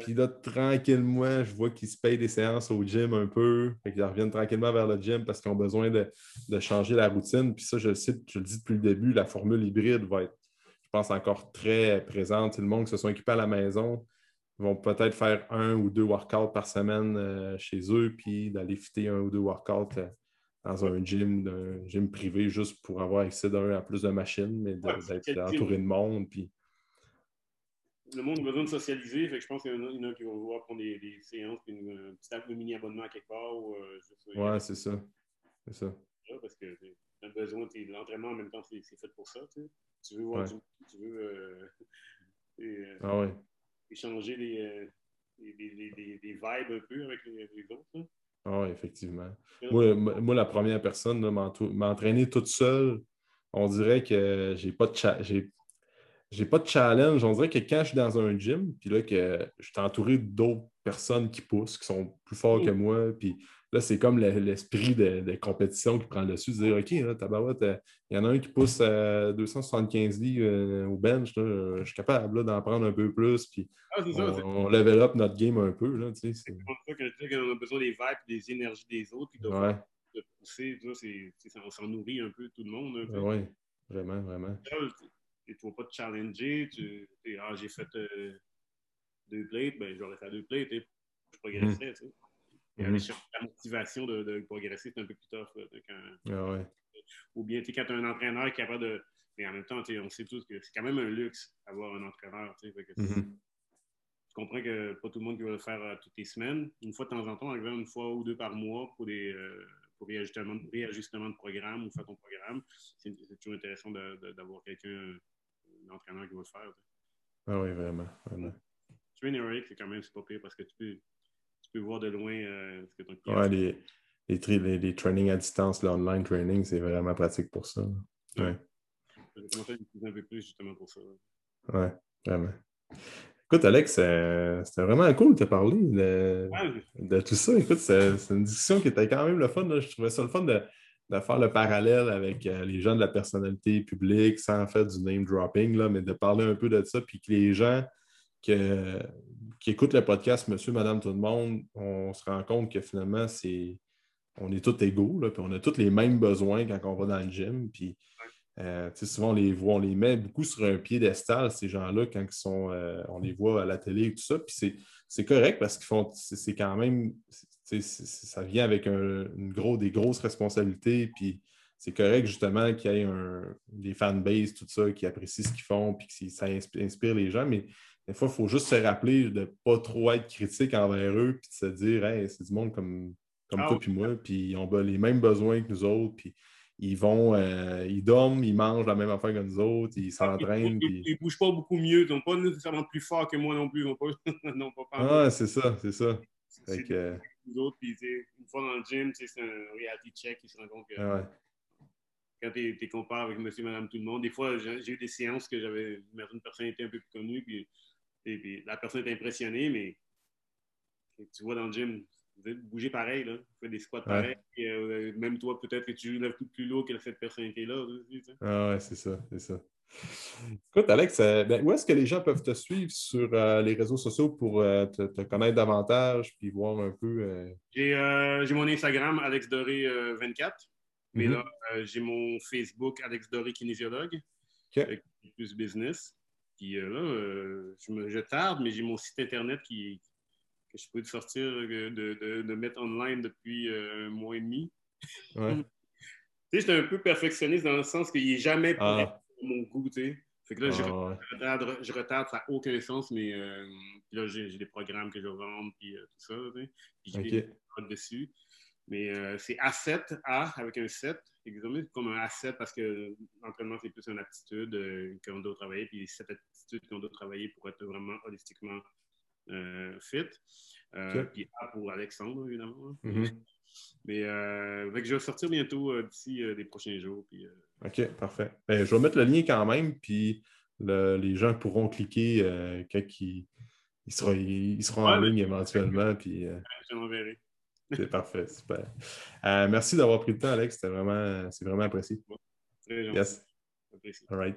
A: Puis là, tranquillement, je vois qu'ils se payent des séances au gym un peu. Fait qu'ils reviennent tranquillement vers le gym parce qu'ils ont besoin de, changer la routine. Puis ça, je le sais, je le dis depuis le début, la formule hybride va être, je pense, encore très présente. le monde qui se sont équipés à la maison vont peut-être faire un ou deux workouts par semaine euh, chez eux, puis d'aller fitter un ou deux workouts euh, dans un gym, un gym privé, juste pour avoir accès d'un à plus de machines, mais d'être entouré de monde. Puis
B: le monde a besoin de socialiser. Fait que je pense qu'il y, en a qui vont vouloir prendre des, des séances, puis une, un petit mini-abonnement à quelque part. Ou, euh,
A: ouais, c'est ça. C'est ça.
B: parce que tu as besoin de l'entraînement en même temps, c'est fait pour ça. Tu, veux voir du, tu veux euh,
A: euh, ah ouais.
B: échanger les, vibes un peu avec les, autres.
A: Ah oui, effectivement. Moi, moi, la première personne, m'entraîner toute seule, on dirait que j'ai pas de chat j'ai pas de challenge. On dirait que quand je suis dans un gym, puis là, que je suis entouré d'autres personnes qui poussent, qui sont plus forts que moi, puis là, c'est comme l'esprit de, compétition qui prend le dessus, de dire OK, là, tabarouette, euh, il y en a un qui pousse à 275 livres euh, au bench, je suis capable d'en prendre un peu plus, puis ah, on, level up notre game un peu. Là,
B: c'est pour ça que je dis qu'on a besoin des vibes des énergies des autres, puis de, de pousser, ça, on s'en nourrit un peu tout le monde.
A: Oui, vraiment, vraiment
B: tu ne vas pas te challenger. Tu, ah, j'ai fait euh, deux plates, ben, j'aurais fait deux plates, je progresserais. Mm. Tu sais. Mm-hmm. la motivation de, de, progresser, c'est un peu plus tough. quand,
A: ah ouais.
B: Ou bien quand tu as un entraîneur qui est capable de. Mais en même temps, on sait tous que c'est quand même un luxe d'avoir un entraîneur. Mm-hmm. Je comprends que pas tout le monde qui va le faire euh, toutes les semaines. Une fois de temps en temps, une fois ou deux par mois pour des, euh, pour réajustement, réajustement, de programme ou faire ton programme. C'est toujours intéressant d'avoir quelqu'un l'entraîneur qui va le faire.
A: Ah oui, vraiment. vraiment.
B: Train Heroic, c'est quand même pas pire parce que tu peux, tu peux voir de loin euh, ce que ton
A: client Ouais, les, les, les, trainings à distance, l'online training, c'est vraiment pratique pour ça. Ouais.
B: J'ai commencé à utiliser un peu plus justement pour ça.
A: Ouais, vraiment. Écoute, Alex, euh, c'était vraiment cool de te parler de, de tout ça. Écoute, c'est une discussion qui était quand même le fun. Je trouvais ça le fun de, de faire le parallèle avec euh, les gens de la personnalité publique sans faire du name dropping, là, mais de parler un peu de ça, puis que les gens qui écoutent le podcast Monsieur, Madame, tout le monde, on se rend compte que finalement, c'est on est tous égaux, là, puis on a tous les mêmes besoins quand on va dans le gym. Puis euh, souvent, on les voit, on les met beaucoup sur un piédestal, ces gens-là, quand ils sont, euh, on les voit à la télé et tout ça. Puis c'est correct parce qu'ils font, c'est quand même, ça vient avec une gros, des grosses responsabilités. Puis c'est correct justement qu'il y ait des fanbases, tout ça, qui apprécient ce qu'ils font, puis que ça inspire les gens. Mais des fois, il faut juste se rappeler de ne pas trop être critique envers eux, puis de se dire, hey, c'est du monde comme, comme ah toi puis moi, puis ils ont les mêmes besoins que nous autres, puis ils vont, euh, ils dorment, ils mangent la même affaire que nous autres, ils ah, s'entraînent.
B: Ils, ne bougent pas beaucoup mieux, ils ne sont pas nécessairement plus forts que moi non plus. Ils pas, non,
A: pas ah, c'est ça, c'est ça.
B: que nous autres. Puis, une fois dans le gym, c'est un reality check. Ils se rendent compte que ah quand tu es, comparé avec monsieur, madame, tout le monde, des fois, j'ai eu des séances que j'avais, une personne était un peu plus connue, puis, puis, la personne est impressionnée, mais tu vois dans le gym, vous bouger pareil, là. Vous faites des squats pareils. Euh, même toi, peut-être que tu lèves tout plus lourd que cette personne qui est là.
A: Ah ouais, c'est ça, c'est ça. Écoute, Alex, euh, ben, où est-ce que les gens peuvent te suivre sur euh, les réseaux sociaux pour te, connaître davantage puis voir un peu?
B: J'ai mon Instagram, AlexDoré24. Mais là, mhm. j'ai mon Facebook, Alex Doré kinésiologue, plus business. Puis là, je, me, je tarde, mais j'ai mon site Internet qui, que je peux sortir, de, de, de, mettre online depuis un mois et demi. Ouais. tu sais, j'étais un peu perfectionniste dans le sens qu'il n'est jamais prêt. Ah mon goût, tu sais. Fait que là, je, ah, retarde, je, retarde, ça n'a aucun sens, mais euh, là, j'ai des programmes que je vais vendre, puis euh, tout ça, tu sais. Puis j'ai okay. dessus. Mais euh, c'est A7, A avec un 7, comme un A7 parce que l'entraînement, c'est plus une aptitude qu'on doit travailler, puis cette aptitude qu'on doit travailler pour être vraiment holistiquement fit. Puis A pour Alexandre, évidemment. Mm-hmm. Mais euh, je vais sortir bientôt euh, d'ici euh, les prochains jours. Puis,
A: OK, parfait. Ben, je vais mettre le lien quand même, puis les gens pourront cliquer quand ils, seront, en ligne éventuellement. Puis,
B: je l'enverrai.
A: C'est parfait, super. merci d'avoir pris le temps, Alex. C'était vraiment, c'est vraiment apprécié.
B: Très gentil. Yes.
A: All right.